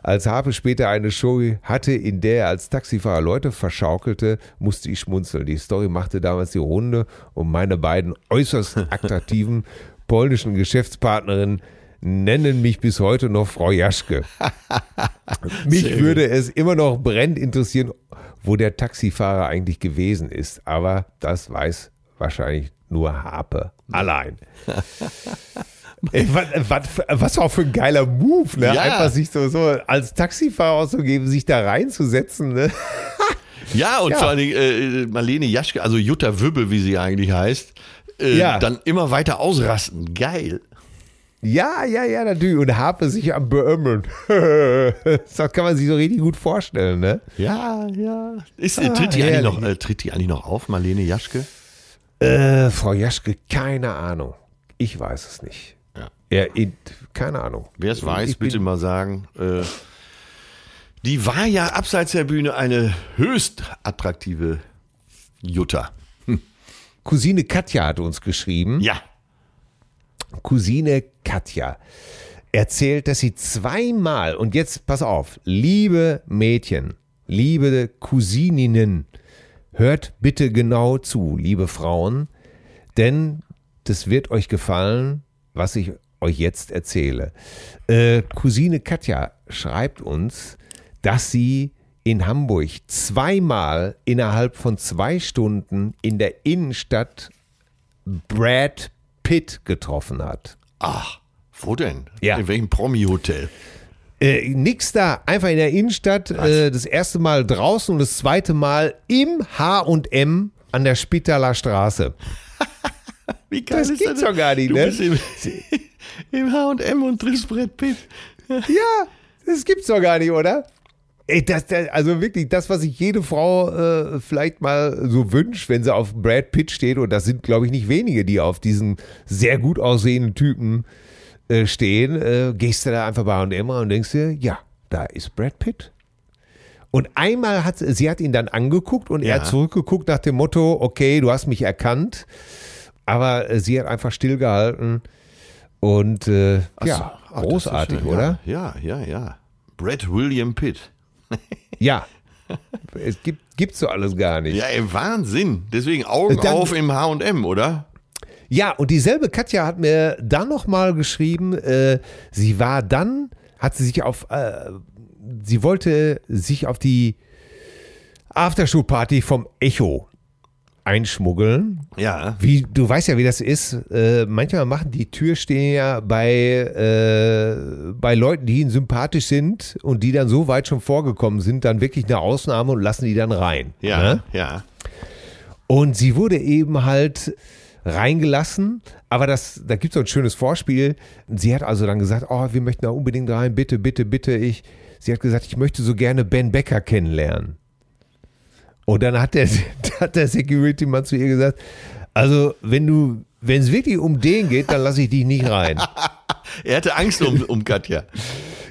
Als Harpe später eine Show hatte, in der er als Taxifahrer Leute verschaukelte, musste ich schmunzeln. Die Story machte damals die Runde und meine beiden äußerst attraktiven polnischen Geschäftspartnerinnen nennen mich bis heute noch Frau Jaschke. Mich würde es immer noch brennend interessieren, wo der Taxifahrer eigentlich gewesen ist. Aber das weiß wahrscheinlich nur Harpe allein. Ey, was, was, auch für ein geiler Move, ne? Ja. Einfach sich so, so als Taxifahrer auszugeben, sich da reinzusetzen, ne? Ja, und Ja. vor allen Dingen äh, Marlene Jaschke, also Jutta Wübbel, wie sie eigentlich heißt, äh, Ja. dann immer weiter ausrasten. Geil. Ja, ja, ja, natürlich. Und Harpe sich am Beömmeln. das kann man sich so richtig gut vorstellen, ne? Ja, ja. Ist, Ah, äh, tritt, die eigentlich herrlich. noch, äh, tritt die eigentlich noch auf, Marlene Jaschke? Äh, Frau Jaschke, keine Ahnung. Ich weiß es nicht. Ja. Ja, in, keine Ahnung. Wer es weiß, Ich bitte mal sagen. Äh, die war ja abseits der Bühne eine höchst attraktive Jutta. Cousine Katja hat uns geschrieben. Ja. Cousine Katja erzählt, dass sie zweimal, und jetzt pass auf, liebe Mädchen, liebe Cousininnen, hört bitte genau zu, liebe Frauen, denn das wird euch gefallen, was ich euch jetzt erzähle. Äh, Cousine Katja schreibt uns, dass sie in Hamburg zweimal innerhalb von zwei Stunden in der Innenstadt Brad Pitt getroffen hat. Ach, wo denn? Ja. In welchem Promi-Hotel? Äh, nix da, einfach in der Innenstadt. Äh, das erste Mal draußen und das zweite Mal im H&M an der Spitaler Straße. Wie geil Das ist gibt's denn? doch gar nicht, du ne? Im, H&M und triffst Brett Pitt. Ja, das gibt's doch gar nicht, oder? Ey, das, das, also wirklich, das, was sich jede Frau äh, vielleicht mal so wünscht, wenn sie auf Brad Pitt steht, und das sind, glaube ich, nicht wenige, die auf diesen sehr gut aussehenden Typen äh, stehen, äh, gehst du da einfach bei und und denkst dir, ja, da ist Brad Pitt. Und einmal hat sie hat ihn dann angeguckt und er Ja. hat zurückgeguckt nach dem Motto, okay, du hast mich erkannt, aber äh, sie hat einfach stillgehalten und äh, ja, Ach so. Ach, großartig, ja- oder? Ja, ja, ja. Brad William Pitt. Ja. Es gibt gibt's so alles gar nicht. Ja, ey, Wahnsinn. Deswegen Augen Dann- auf im H&M, oder? Ja, und dieselbe Katja hat mir dann nochmal geschrieben, äh, sie war dann, hat sie sich auf, äh, sie wollte sich auf die Aftershow-Party vom Echo einschmuggeln. Ja. Wie, du weißt ja, wie das ist. Äh, manchmal machen die Türsteher bei, äh, bei Leuten, die ihnen sympathisch sind und die dann so weit schon vorgekommen sind, dann wirklich eine Ausnahme und lassen die dann rein. Ja, Ne? ja. Und sie wurde eben halt reingelassen, aber das, da gibt es so ein schönes Vorspiel. Sie hat also dann gesagt, oh, wir möchten da unbedingt rein, bitte, bitte, bitte. Ich, sie hat gesagt, ich möchte so gerne Ben Becker kennenlernen. Und dann hat der, hat der Security-Mann zu ihr gesagt, also wenn du, wenn es wirklich um den geht, dann lasse ich dich nicht rein. Er hatte Angst um, um Katja.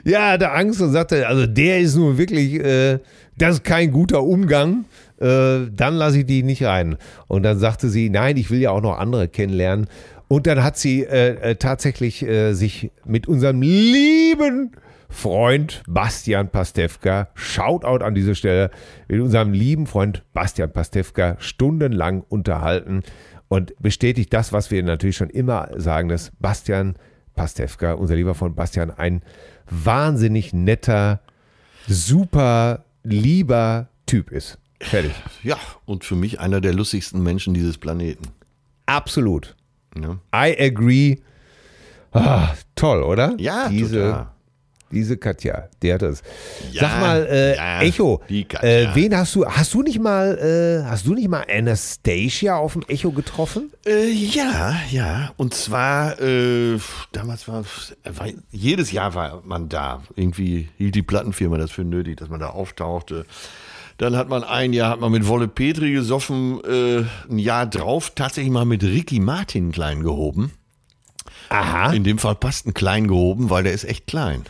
Ja, er hatte Angst und sagte, also der ist nun wirklich, äh, das ist kein guter Umgang, äh, dann lasse ich die nicht rein. Und dann sagte sie, nein, ich will ja auch noch andere kennenlernen. Und dann hat sie äh, äh, tatsächlich äh, sich mit unserem lieben Freund Bastian Pastewka, Shoutout an diese Stelle, mit unserem lieben Freund Bastian Pastewka stundenlang unterhalten und bestätigt das, was wir natürlich schon immer sagen, dass Bastian Pastewka, unser lieber Freund Bastian, ein wahnsinnig netter, super lieber Typ ist. Fertig. Ja, und für mich einer der lustigsten Menschen dieses Planeten. Absolut. Ne? I agree. Ah, toll, oder? Ja, diese, total. Diese Katja, der hat es. Ja, Sag mal, äh, ja, Echo, die Katja. äh, wen hast du, hast du nicht mal, äh, hast du nicht mal Anastasia auf dem Echo getroffen? Äh, ja, ja. Und zwar, äh, damals war, war, jedes Jahr war man da. Irgendwie hielt die Plattenfirma das für nötig, dass man da auftauchte. Dann hat man ein Jahr hat man mit Wolle Petri gesoffen, äh, ein Jahr drauf tatsächlich mal mit Ricky Martin klein gehoben. Aha. In dem Fall passt ein klein gehoben, weil der ist echt klein.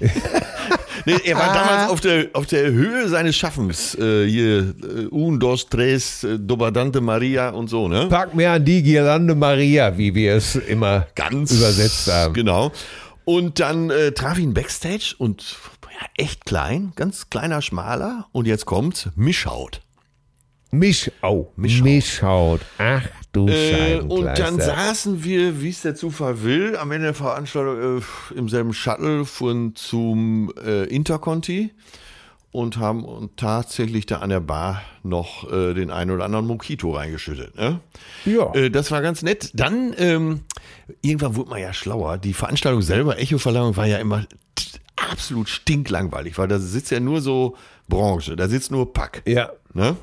nee, er war damals auf der, auf der Höhe seines Schaffens. Äh, hier, äh, un, dos, tres, äh, Dobadante Maria und so, ne? Pack mir an die Girlande Maria, wie wir es immer ganz übersetzt haben. Genau. Und dann äh, traf ihn backstage und ja, echt klein, ganz kleiner, schmaler. Und jetzt kommt Mischhaut. Mischau. Mischhaut. Mischhaut. Ach du Äh, und dann saßen wir, wie es der Zufall will, am Ende der Veranstaltung äh, im selben Shuttle fuhren zum äh, Interconti und haben und tatsächlich da an der Bar noch äh, den einen oder anderen Mojito reingeschüttet. Ne? Ja. Äh, das war ganz nett. Dann, ähm, irgendwann wurde man ja schlauer. Die Veranstaltung selber, Echo-Verleihung, war ja immer absolut stinklangweilig, weil da sitzt ja nur so Branche, da sitzt nur Pack. Ja. Ne?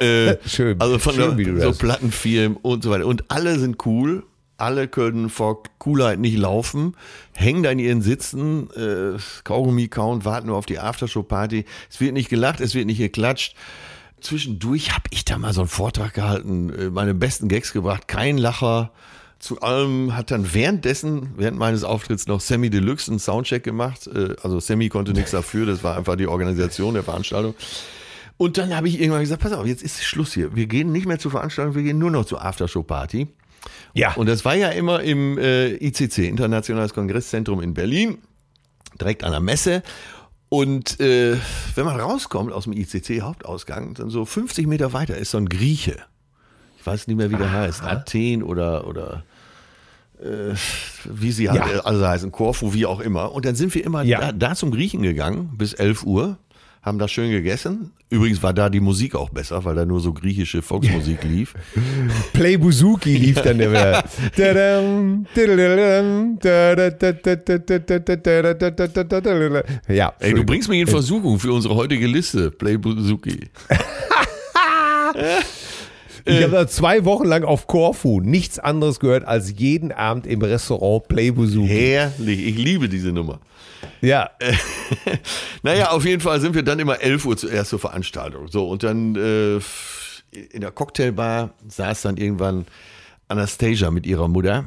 Äh, Schön. Also von Schön, der, so das- Plattenfirmen und so weiter. Und alle sind cool. Alle können vor Coolheit nicht laufen, hängen da in ihren Sitzen, äh, Kaugummi kauen, warten nur auf die Aftershow-Party. Es wird nicht gelacht, es wird nicht geklatscht. Zwischendurch habe ich da mal so einen Vortrag gehalten, äh, meine besten Gags gebracht, kein Lacher. Zu allem hat dann währenddessen, während meines Auftritts noch Sammy Deluxe einen Soundcheck gemacht. Äh, Also Sammy konnte nichts dafür, das war einfach die Organisation der Veranstaltung. Und dann habe ich irgendwann gesagt, pass auf, jetzt ist Schluss hier. Wir gehen nicht mehr zur Veranstaltung, wir gehen nur noch zur Aftershow-Party. Ja. Und das war ja immer im äh, ICC, Internationales Kongresszentrum in Berlin, direkt an der Messe. Und äh, wenn man rauskommt aus dem ICC-Hauptausgang, dann so 50 Meter weiter ist so ein Grieche. Ich weiß nicht mehr, wie der heißt. Athen oder, oder äh, wie sie Ja. halt alle heißen, Korfu, wie auch immer. Und dann sind wir immer Ja. da, da zum Griechen gegangen bis 11 Uhr, haben da schön gegessen. Übrigens war da die Musik auch besser, weil da nur so griechische Volksmusik lief. Play Buzuki lief dann immer. ja. Ey, du bringst mich in Versuchung für unsere heutige Liste. Play Buzuki. Ich habe da zwei Wochen lang auf Korfu nichts anderes gehört als jeden Abend im Restaurant Play Buzuki. Herrlich, ich liebe diese Nummer. Ja. Naja, auf jeden Fall sind wir dann immer 11 Uhr zuerst zur Veranstaltung. So, und dann äh, in der Cocktailbar saß dann irgendwann Anastasia mit ihrer Mutter.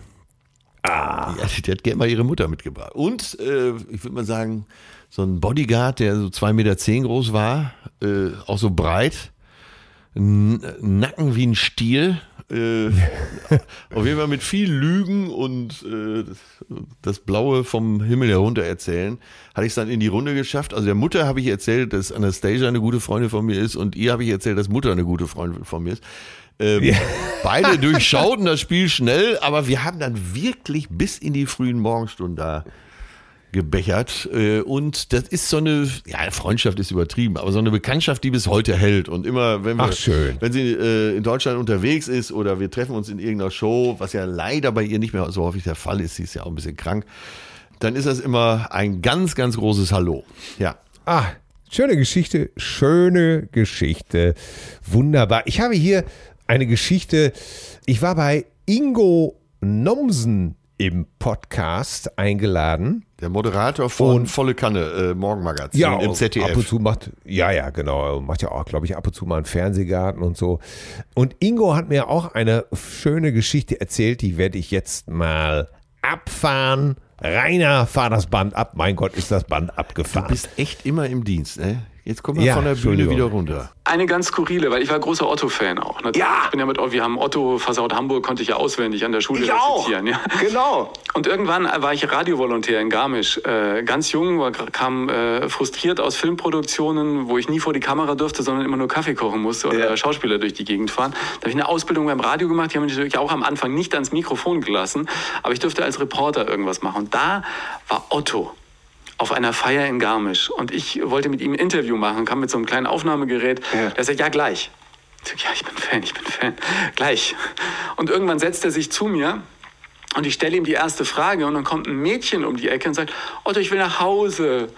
Ah. Ja, die hat gerne mal ihre Mutter mitgebracht. Und äh, ich würde mal sagen, so ein Bodyguard, der so 2,10 Meter zehn groß war, äh, auch so breit, Nacken wie ein Stier. Äh, auf jeden Fall mit viel Lügen und äh, das, Blaue vom Himmel herunter erzählen, hatte ich es dann in die Runde geschafft. Also der Mutter habe ich erzählt, dass Anastasia eine gute Freundin von mir ist und ihr habe ich erzählt, dass Mutter eine gute Freundin von mir ist. Ähm, Beide durchschauten das Spiel schnell, aber wir haben dann wirklich bis in die frühen Morgenstunden da gebechert. Äh, Und das ist so eine, ja, Freundschaft ist übertrieben, aber so eine Bekanntschaft, die bis heute hält. Und immer, wenn wir, wenn sie äh, in Deutschland unterwegs ist oder wir treffen uns in irgendeiner Show, was ja leider bei ihr nicht mehr so häufig der Fall ist, sie ist ja auch ein bisschen krank, dann ist das immer ein ganz, ganz großes Hallo. Ja. Ah, schöne Geschichte, schöne Geschichte. Wunderbar. Ich habe hier eine Geschichte. Ich war bei Ingo Nomsen im Podcast eingeladen. Der Moderator von Und- Volle Kanne, äh, Morgenmagazin im ab und ZDF. zu macht, ja, ja, genau, macht ja auch, glaube ich, ab und zu mal einen Fernsehgarten und so. Und Ingo hat mir auch eine schöne Geschichte erzählt, die werde ich jetzt mal abfahren. Rainer, fahr das Band ab. Mein Gott, ist das Band Du abgefahren. bist echt immer im Dienst, ne? Jetzt komm mal Ja, von der Bühne wieder runter. Eine ganz skurrile, weil ich war großer Otto-Fan auch. Natürlich. Ja. Ich bin ja mit, wir haben Otto versaut Hamburg, konnte ich ja auswendig an der Schule Ich auch. rezitieren. Ja. Genau. Und irgendwann war ich Radiovolontär in Garmisch. Äh, ganz jung, war, kam äh, frustriert aus Filmproduktionen, wo ich nie vor die Kamera durfte, sondern immer nur Kaffee kochen musste oder Ja. Schauspieler durch die Gegend fahren. Da habe ich eine Ausbildung beim Radio gemacht. Die haben mich natürlich auch am Anfang nicht ans Mikrofon gelassen, aber ich durfte als Reporter irgendwas machen. Und da war Otto auf einer Feier in Garmisch und ich wollte mit ihm ein Interview machen, kam mit so einem kleinen Aufnahmegerät. Ja. Der sagt, ja, gleich. Ich sag, ja, ich bin Fan, ich bin Fan. Gleich. Und irgendwann setzt er sich zu mir und ich stelle ihm die erste Frage und dann kommt ein Mädchen um die Ecke und sagt, Otto, ich will nach Hause.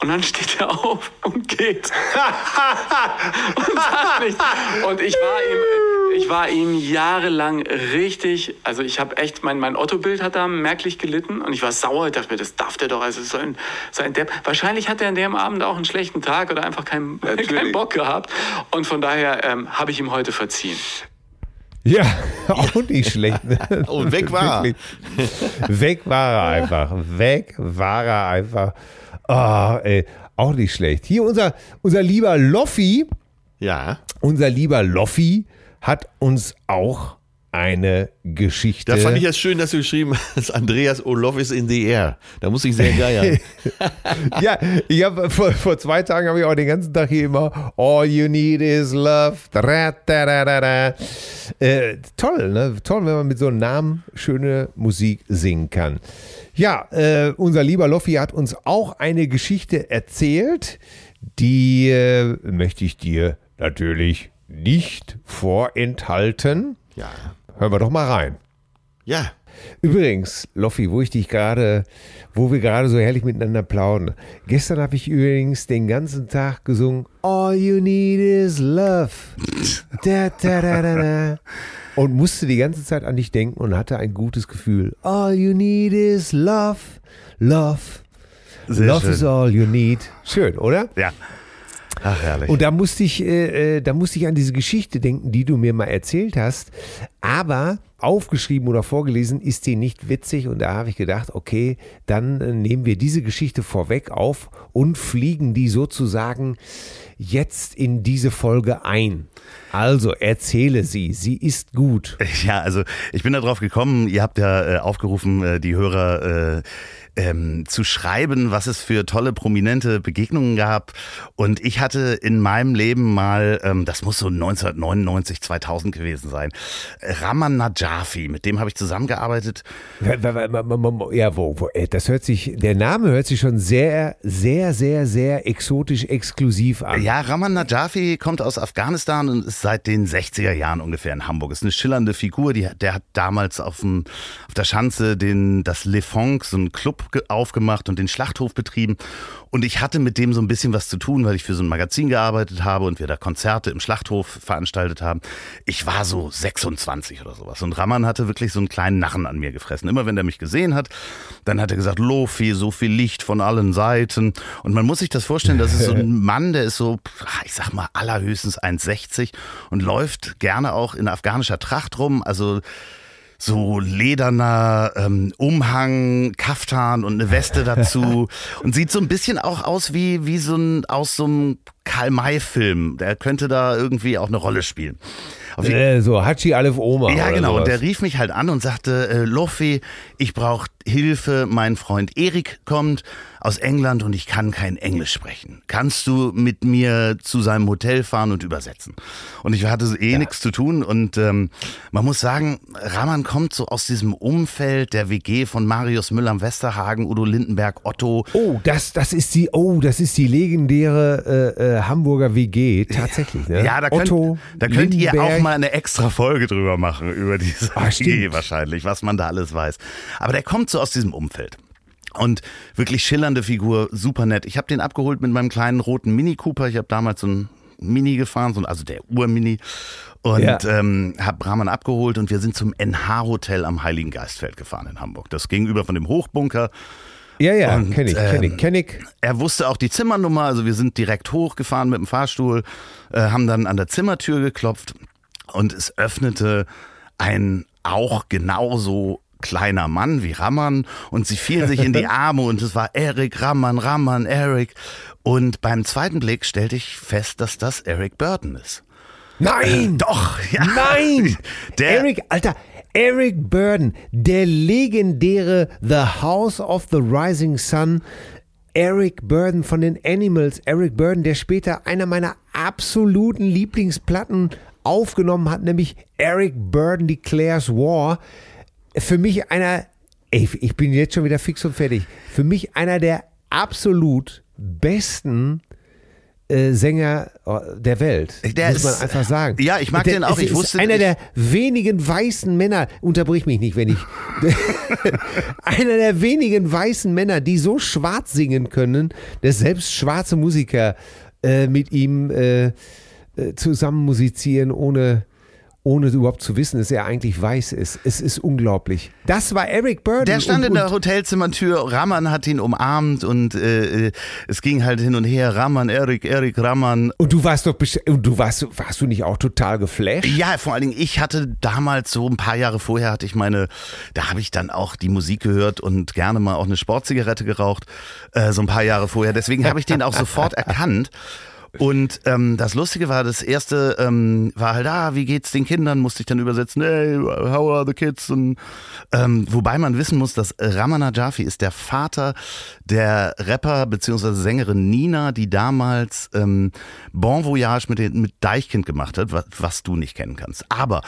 Und dann steht er auf und geht. und sagt nichts. Und ich war ihm, ich war ihm jahrelang richtig, also ich habe echt, mein, mein Otto-Bild hat da merklich gelitten und ich war sauer. Ich dachte mir, das darf der doch, also so ein, so ein Depp. Wahrscheinlich hat er an dem Abend auch einen schlechten Tag oder einfach keinen, keinen Bock gehabt. Und von daher ähm, habe ich ihm heute verziehen. Ja, auch nicht schlecht. Und weg war er. Weg war er einfach. Weg war er einfach. Ah, ey, auch nicht schlecht. Hier unser, unser lieber Loffi, Ja. unser lieber Loffi hat uns auch eine Geschichte. Da fand ich es schön, dass du geschrieben hast, Andreas Olof ist in the air. Da muss ich sehr geiern. ja, ich habe vor, vor zwei Tagen habe ich auch den ganzen Tag hier immer All you need is love. Da, da, da. Äh, toll, ne? Toll, wenn man mit so einem Namen schöne Musik singen kann. Ja, äh, unser lieber Loffi hat uns auch eine Geschichte erzählt, die äh, möchte ich dir natürlich nicht vorenthalten. ja. Hören wir doch mal rein. Ja. Übrigens, Loffi, wo ich dich gerade, wo wir gerade so herrlich miteinander plaudern. Gestern habe ich übrigens den ganzen Tag gesungen All you need is love. Da, da, da, da, da. Und musste die ganze Zeit an dich denken und hatte ein gutes Gefühl. All you need is love. Love. Sehr love schön. is all you need. Schön, oder? Ja. Ach, herrlich. Und da musste ich, äh, äh, da musste ich an diese Geschichte denken, die du mir mal erzählt hast. Aber aufgeschrieben oder vorgelesen ist die nicht witzig. Und da habe ich gedacht, okay, dann äh, nehmen wir diese Geschichte vorweg auf und fliegen die sozusagen jetzt in diese Folge ein. Also erzähle sie, sie ist gut. Ja, also ich bin da drauf gekommen, ihr habt ja äh, aufgerufen, äh, die Hörer äh, ähm, zu schreiben, was es für tolle, prominente Begegnungen gab. Und ich hatte in meinem Leben mal, ähm, das muss so 1999, 2000 gewesen sein, Raman Najafi, mit dem habe ich zusammengearbeitet. Ja, wo, wo, äh, das hört sich, der Name hört sich schon sehr, sehr, sehr, sehr exotisch exklusiv an. Ja, Raman Najafi kommt aus Afghanistan und ist seit den 60er Jahren ungefähr in Hamburg. Ist eine schillernde Figur. Die, der hat damals auf, dem, auf der Schanze den, das Le Fonk, so einen Club ge- aufgemacht und den Schlachthof betrieben. Und ich hatte mit dem so ein bisschen was zu tun, weil ich für so ein Magazin gearbeitet habe und wir da Konzerte im Schlachthof veranstaltet haben. Ich war so 26 oder sowas. Und Raman hatte wirklich so einen kleinen Narren an mir gefressen. Immer wenn er mich gesehen hat, dann hat er gesagt, Lofi, so viel Licht von allen Seiten. Und man muss sich das vorstellen, das ist so ein Mann, der ist so, ich sag mal, allerhöchstens 1,60 und läuft gerne auch in afghanischer Tracht rum. Also so lederner ähm, Umhang, Kaftan und eine Weste dazu. Und sieht so ein bisschen auch aus wie wie so ein aus so einem Karl-May-Film. Der könnte da irgendwie auch eine Rolle spielen. Äh, so Hachi Aleph Oma. ja, genau. Und sowas. der rief mich halt an und sagte, äh, Loffi, ich brauche Hilfe. Mein Freund Erik kommt aus England und ich kann kein Englisch sprechen. Kannst du mit mir zu seinem Hotel fahren und übersetzen? Und ich hatte eh nichts zu tun und ähm, man muss sagen, Raman kommt so aus diesem Umfeld der WG von Marius Müller am Westerhagen, Udo Lindenberg, Otto. Oh, das, das ist die, oh, das ist die legendäre äh, äh, Hamburger WG, tatsächlich. Ne? Ja, da könnt, Otto, da könnt ihr auch mal eine extra Folge drüber machen, über diese Ah, WG wahrscheinlich, was man da alles weiß. Aber der kommt so aus diesem Umfeld. Und wirklich schillernde Figur, super nett. Ich habe den abgeholt mit meinem kleinen roten Mini Cooper. Ich habe damals so ein Mini gefahren, so, ein- also der Ur-Mini. Und Ja. ähm, habe Brahman abgeholt und wir sind zum NH-Hotel am Heiligen Geistfeld gefahren in Hamburg. Das gegenüber von dem Hochbunker. Ja, ja, Und, kenn ich, kenn ich, ähm, kenn ich. Er wusste auch die Zimmernummer, also wir sind direkt hochgefahren mit dem Fahrstuhl, äh, haben dann an der Zimmertür geklopft und es öffnete ein auch genauso kleiner Mann wie Ramman und sie fielen sich in die Arme und es war Eric, Ramman, Ramman, Eric. Und beim zweiten Blick stellte ich fest, dass das Eric Burton ist. Nein! Doch, ja. Nein! Der, Eric, Alter, Eric Burden, der legendäre The House of the Rising Sun. Eric Burden von den Animals. Eric Burden, der später einer meiner absoluten Lieblingsplatten aufgenommen hat, nämlich Eric Burden Declares War. Für mich einer, ey, ich bin jetzt schon wieder fix und fertig. Für mich einer der absolut besten Sänger äh, der Welt. Der muss man ist- einfach sagen. Ja, ich mag Der den auch. Ich wusste- einer der wenigen weißen Männer, unterbrich mich nicht, wenn ich. einer der wenigen weißen Männer, die so schwarz singen können, dass selbst schwarze Musiker äh, mit ihm äh, äh, zusammen musizieren, ohne, ohne überhaupt zu wissen, dass er eigentlich weiß ist. Es ist unglaublich. Das war Eric Burden. Der stand und, in der Hotelzimmertür, Raman hat ihn umarmt und äh, äh, es ging halt hin und her, Raman, Erik, Erik, Raman. und du warst doch, du warst, warst du nicht auch total geflasht? Ja, vor allen Dingen, ich hatte damals so ein paar Jahre vorher hatte ich meine, da habe ich dann auch die Musik gehört und gerne mal auch eine Sportzigarette geraucht, äh, so ein paar Jahre vorher. Deswegen habe ich den auch sofort erkannt. Und ähm, das Lustige war, das erste ähm, war halt, ah, wie geht's den Kindern? Musste ich dann übersetzen, hey, how are the kids? Und, ähm, wobei man wissen muss, dass Ramana Jafi ist der Vater der Rapper bzw. Sängerin Nina, die damals ähm, Bon Voyage mit, den, mit Deichkind gemacht hat, was, was du nicht kennen kannst. Aber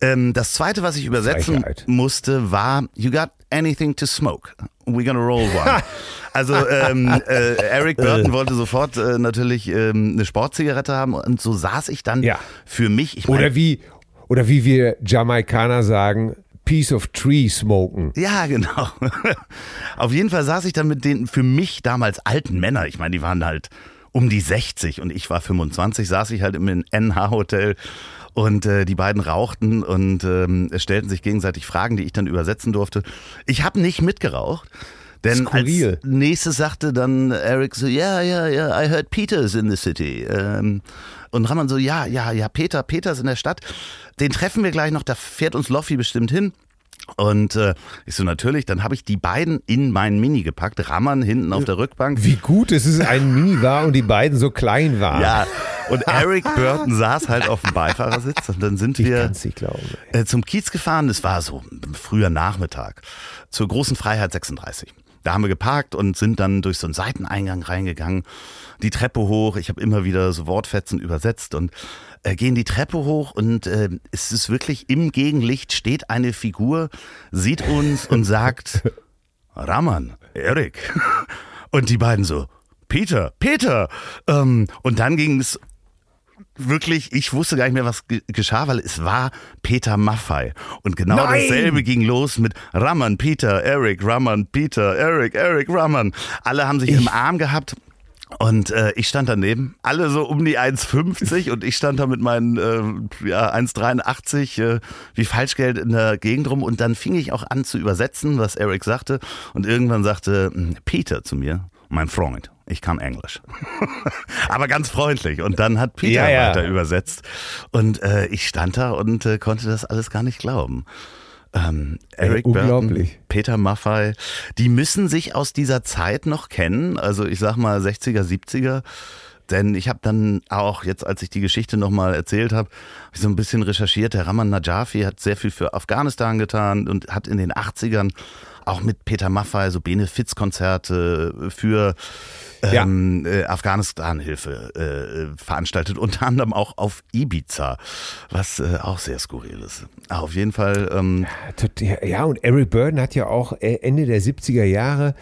ähm, das zweite, was ich übersetzen Frechheit. musste, war You got anything to smoke? We're gonna roll one. Also ähm, äh, Eric Burton wollte sofort äh, natürlich ähm, eine Sportzigarette haben und so saß ich dann Ja. für mich. Ich mein, Oder wie, oder wie wir Jamaikaner sagen, piece of tree smoken. Ja, genau. Auf jeden Fall saß ich dann mit den für mich damals alten Männern, ich meine, die waren halt um die 60 und ich war 25, saß ich halt im NH-Hotel und äh, die beiden rauchten und ähm, es stellten sich gegenseitig Fragen, die ich dann übersetzen durfte. Ich habe nicht mitgeraucht. Denn Skurril. als nächstes sagte dann Eric so, ja, ja, ja, I heard Peter's in the city. Ähm, und Raman so, ja, ja, ja, Peter, Peter ist in der Stadt. Den treffen wir gleich noch, da fährt uns Loffi bestimmt hin. Und äh, ich so, natürlich, dann habe ich die beiden in mein Mini gepackt, Rammern hinten auf der Rückbank. Wie gut, es ein Mini war und die beiden so klein waren. Ja, und Eric Burton saß halt auf dem Beifahrersitz und dann sind ich wir glauben. äh, zum Kiez gefahren. Es war so früher Nachmittag zur großen Freiheit 36. Da haben wir geparkt und sind dann durch so einen Seiteneingang reingegangen, die Treppe hoch. Ich habe immer wieder so Wortfetzen übersetzt und äh, gehen die Treppe hoch und äh, es ist wirklich im Gegenlicht steht eine Figur, sieht uns und sagt, Raman, Erik. Und die beiden so, Peter, Peter. Ähm, und dann ging es wirklich, ich wusste gar nicht mehr, was ge- geschah, weil es war Peter Maffei. Und genau Nein! dasselbe ging los mit Raman, Peter, Eric, Raman, Peter, Eric, Eric, Raman. Alle haben sich im Arm gehabt. Und äh, ich stand daneben, alle so um die 1,50 und ich stand da mit meinen äh, ja, 1,83 äh, wie Falschgeld in der Gegend rum und dann fing ich auch an zu übersetzen, was Eric sagte und irgendwann sagte hm, Peter zu mir, mein Freund, ich kann Englisch. Aber ganz freundlich und dann hat Peter Ja, ja. weiter übersetzt und äh, ich stand da und äh, konnte das alles gar nicht glauben. Ähm, Eric Ey, Burton. Peter Maffei, die müssen sich aus dieser Zeit noch kennen, also ich sag mal 60er, 70er. Denn ich habe dann auch, jetzt als ich die Geschichte nochmal erzählt habe, hab ich so ein bisschen recherchiert. Der Rahman Najafi hat sehr viel für Afghanistan getan und hat in den 80ern auch mit Peter Maffei so Benefizkonzerte für Ja. ähm, äh, Afghanistan-Hilfe äh, veranstaltet, unter anderem auch auf Ibiza, was äh, auch sehr skurril ist. Aber auf jeden Fall, ähm, Ja, und Eric Burden hat ja auch äh, Ende der 70er Jahre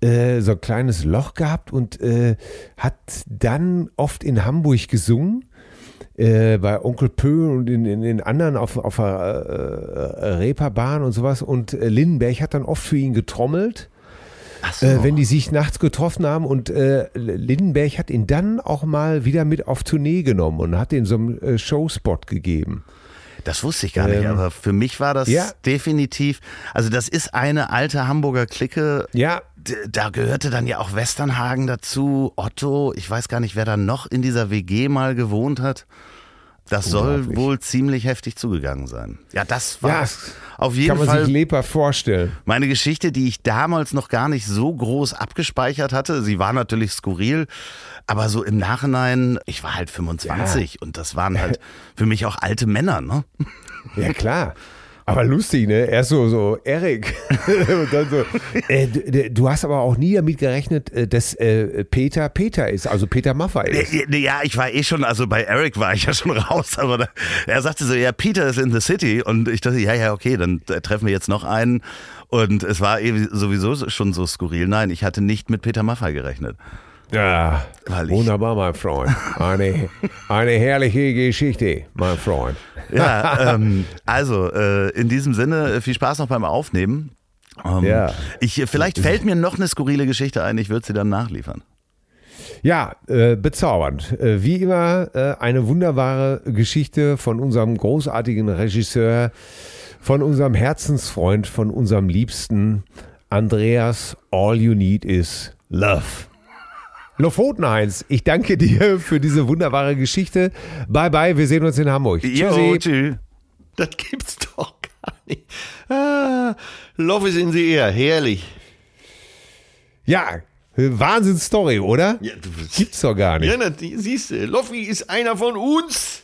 äh, so ein kleines Loch gehabt und äh, hat dann oft in Hamburg gesungen. Äh, bei Onkel Pö und in, in, in anderen auf, auf der äh, äh, Reeperbahn und sowas. Und äh, Lindenberg hat dann oft für ihn getrommelt, so. äh, wenn die sich nachts getroffen haben. Und äh, Lindenberg hat ihn dann auch mal wieder mit auf Tournee genommen und hat ihm so einen äh, Showspot gegeben. Das wusste ich gar nicht, Ähm, aber für mich war das ja. definitiv, also das ist eine alte Hamburger Clique. Ja, Da gehörte dann ja auch Westernhagen dazu, Otto, ich weiß gar nicht, wer da noch in dieser WG mal gewohnt hat. Das soll wohl ziemlich heftig zugegangen sein. Ja, das war Ja, auf kann jeden man Fall sich lebhaft vorstellen. meine Geschichte, die ich damals noch gar nicht so groß abgespeichert hatte. Sie war natürlich skurril, aber so im Nachhinein, ich war halt 25 und das waren halt für mich auch alte Männer, ne? Ja, klar. Aber lustig, ne? Erst so, so, Erik. Und dann so, äh, du, du hast aber auch nie damit gerechnet, äh, dass äh, Peter Peter ist, also Peter Maffei ist. Ja, Ja, ich war eh schon, also bei Eric war ich ja schon raus, aber da, er sagte so, ja, Peter ist in the city und ich dachte, ja, ja, okay, dann äh, treffen wir jetzt noch einen und es war eh sowieso schon so skurril. Nein, ich hatte nicht mit Peter Maffay gerechnet. Ja, Weil ich- wunderbar, mein Freund. Eine, eine herrliche Geschichte, mein Freund. Ja, ähm, also äh, in diesem Sinne, äh, viel Spaß noch beim Aufnehmen. Ähm, Ja. Ich, vielleicht fällt mir noch eine skurrile Geschichte ein, ich würde sie dann nachliefern. Ja, äh, bezaubernd. Äh, wie immer äh, eine wunderbare Geschichte von unserem großartigen Regisseur, von unserem Herzensfreund, von unserem Liebsten Andreas. All you need is love. Lofoten Heinz, ich danke dir für diese wunderbare Geschichte. Bye bye, wir sehen uns in Hamburg. Jo, Tschüssi. tschüss. Das gibt's doch gar nicht. Ah, Love is in the air, herrlich. Ja, Wahnsinnsstory, oder? Ja, Gibt's doch gar nicht. ja, siehst du, Loffi ist einer von uns.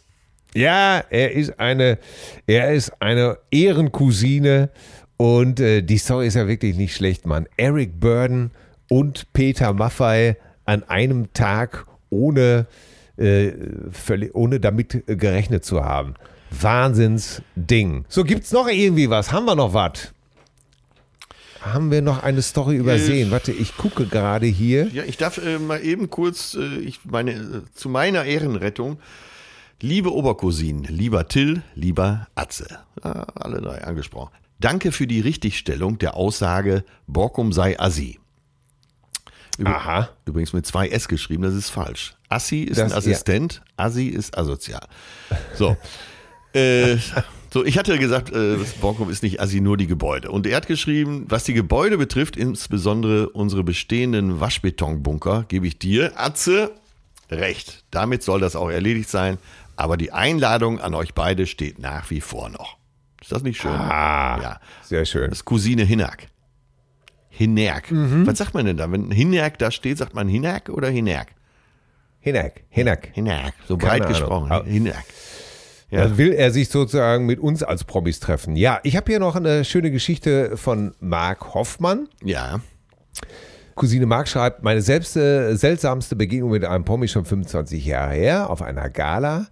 Ja, er ist eine, er ist eine Ehrencousine und äh, die Story ist ja wirklich nicht schlecht, Mann. Eric Burden und Peter Maffei an einem Tag ohne, äh, völlig, ohne damit gerechnet zu haben. Wahnsinnsding. So, gibt's noch irgendwie was? Haben wir noch was? Haben wir noch eine Story übersehen? Warte, ich gucke gerade hier. Ja, ich darf äh, mal eben kurz, äh, ich meine, äh, zu meiner Ehrenrettung. Liebe Obercousinen, lieber Till, lieber Atze, ja, alle drei angesprochen. Danke für die Richtigstellung der Aussage, Borkum sei Assi. Aha. Übrigens mit zwei S geschrieben, das ist falsch. Assi ist Das- ein Assistent, Assi ist asozial. So. äh, so, ich hatte gesagt, äh, Borkum ist nicht Assi, nur die Gebäude. Und er hat geschrieben, was die Gebäude betrifft, insbesondere unsere bestehenden Waschbetonbunker, gebe ich dir, Atze, recht. Damit soll das auch erledigt sein. Aber die Einladung an euch beide steht nach wie vor noch. Ist das nicht schön? Ah, ja. sehr schön. Das ist Cousine Hinak. Hinerk. Was sagt man denn da? Wenn Hinerk da steht, sagt man Hinerk oder Hinerk? Hinak, Hinak. Hinerk. So Keine breit Ahnung. gesprochen. Aber- Hinerk. Dann will er sich sozusagen mit uns als Promis treffen. Ja, ich habe hier noch eine schöne Geschichte von Marc Hoffmann. Ja. Cousine Marc schreibt, meine selbst, äh, seltsamste Begegnung mit einem Promi schon 25 Jahre her auf einer Gala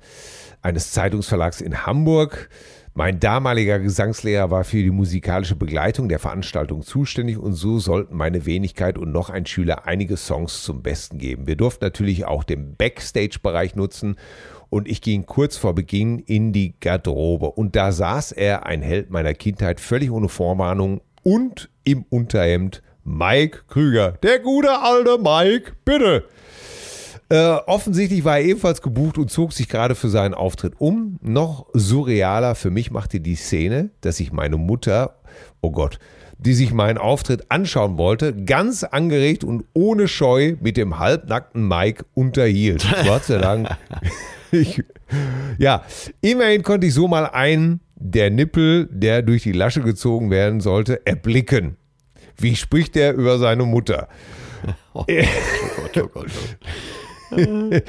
eines Zeitungsverlags in Hamburg. Mein damaliger Gesangslehrer war für die musikalische Begleitung der Veranstaltung zuständig und so sollten meine Wenigkeit und noch ein Schüler einige Songs zum Besten geben. Wir durften natürlich auch den Backstage-Bereich nutzen und ich ging kurz vor Beginn in die Garderobe und da saß er, ein Held meiner Kindheit, völlig ohne Vorwarnung und im Unterhemd Mike Krüger. Der gute alte Mike, bitte. Äh, offensichtlich war er ebenfalls gebucht und zog sich gerade für seinen Auftritt um. Noch surrealer für mich machte die Szene, dass sich meine Mutter, oh Gott, die sich meinen Auftritt anschauen wollte, ganz angeregt und ohne Scheu mit dem halbnackten Mike unterhielt. Gott sei Dank. Ich, ja, immerhin konnte ich so mal einen der Nippel, der durch die Lasche gezogen werden sollte, erblicken. Wie spricht er über seine Mutter? Oh Gott, oh Gott, oh Gott.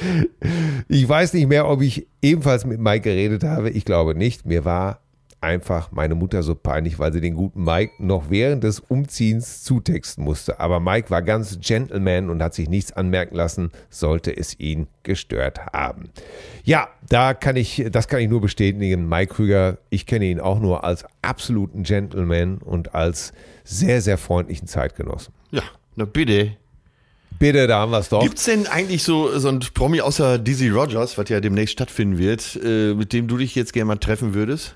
Ich weiß nicht mehr, ob ich ebenfalls mit Mike geredet habe. Ich glaube nicht. Mir war einfach meine Mutter so peinlich, weil sie den guten Mike noch während des Umziehens zutexten musste. Aber Mike war ganz Gentleman und hat sich nichts anmerken lassen, sollte es ihn gestört haben. Ja, da kann ich, das kann ich nur bestätigen. Mike Krüger, ich kenne ihn auch nur als absoluten Gentleman und als sehr, sehr freundlichen Zeitgenossen. Ja, na bitte. Bitte, da haben wir es doch. Gibt's denn eigentlich so, so ein Promi außer Dizzy Rogers, was ja demnächst stattfinden wird, äh, mit dem du dich jetzt gerne mal treffen würdest?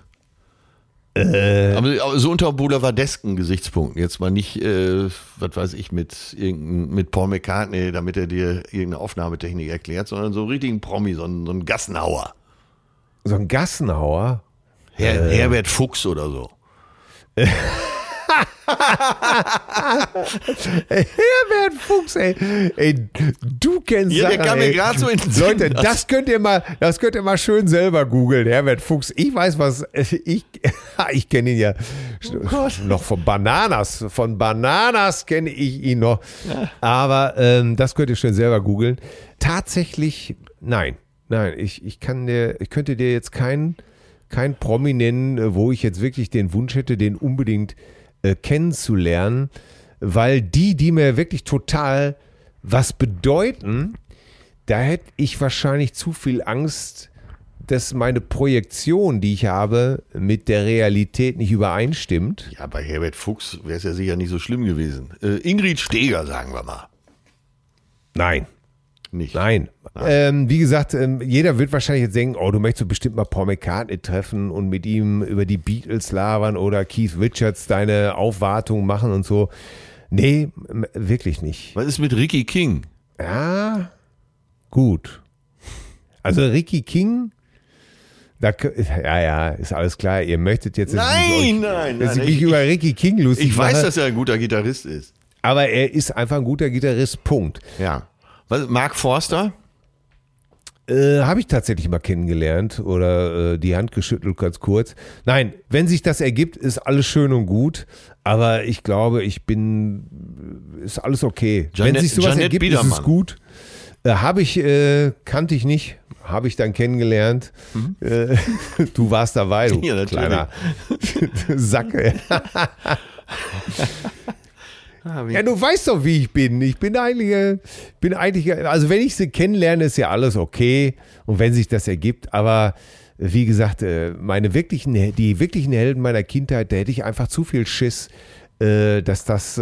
Äh. Aber so unter boulevardesken Gesichtspunkten. Jetzt mal nicht, äh, was weiß ich, mit, mit Paul McCartney, damit er dir irgendeine Aufnahmetechnik erklärt, sondern so einen richtigen Promi, so ein, so ein Gassenhauer. So ein Gassenhauer. Her Herbert Fuchs oder so. Herbert Fuchs, ey. ey du kennst Ja, Sachen, kam mir grad so in den Leute, das- könnt ihr mal, das könnt ihr mal schön selber googeln, Herbert Fuchs. Ich weiß was, ich, ich kenne ihn ja noch von Bananas. Von Bananas kenne ich ihn noch. Aber ähm, das könnt ihr schön selber googeln. Tatsächlich, nein. Nein, ich, ich kann dir, ich könnte dir jetzt keinen kein Promi nennen, wo ich jetzt wirklich den Wunsch hätte, den unbedingt äh, kennenzulernen, weil die, die mir wirklich total was bedeuten, da hätte ich wahrscheinlich zu viel Angst, dass meine Projektion, die ich habe, mit der Realität nicht übereinstimmt. Ja, bei Herbert Fuchs wäre es ja sicher nicht so schlimm gewesen. Äh, Ingrid Steger, sagen wir mal. Nein, Nicht. Nein. Ähm, wie gesagt, ähm, jeder wird wahrscheinlich jetzt denken, oh, du möchtest bestimmt mal Paul McCartney treffen und mit ihm über die Beatles labern oder Keith Richards deine Aufwartung machen und so. Nee, wirklich nicht. Was ist mit Ricky King? Ja, gut. Also Ricky King, da, ja, ja, ist alles klar. Ihr möchtet jetzt, dass ich Nein, mich, nein, dass nein, ich mich ich- über Ricky King lustig Ich weiß, mache, dass er ein guter Gitarrist ist. aber er ist einfach ein guter Gitarrist, Punkt. Ja. Was, Mark Forster? Äh, Habe ich tatsächlich mal kennengelernt oder äh, die Hand geschüttelt ganz kurz. Nein, wenn sich das ergibt, ist alles schön und gut. Aber ich glaube, ich bin, ist alles okay. wenn Janette- sich sowas Janette ergibt, ist es Biedermann. gut. Äh, Habe ich, äh, kannte ich nicht, habe ich dann kennengelernt. Äh, du warst dabei, du Mhm. Ja, kleiner Sacke. Ja, du weißt doch, wie ich bin. Ich bin eigentlich, äh, bin eigentlich, also wenn ich sie kennenlerne, ist ja alles okay. Und wenn sich das ergibt, aber wie gesagt, äh, meine wirklichen, die wirklichen Helden meiner Kindheit, da hätte ich einfach zu viel Schiss, äh, dass das,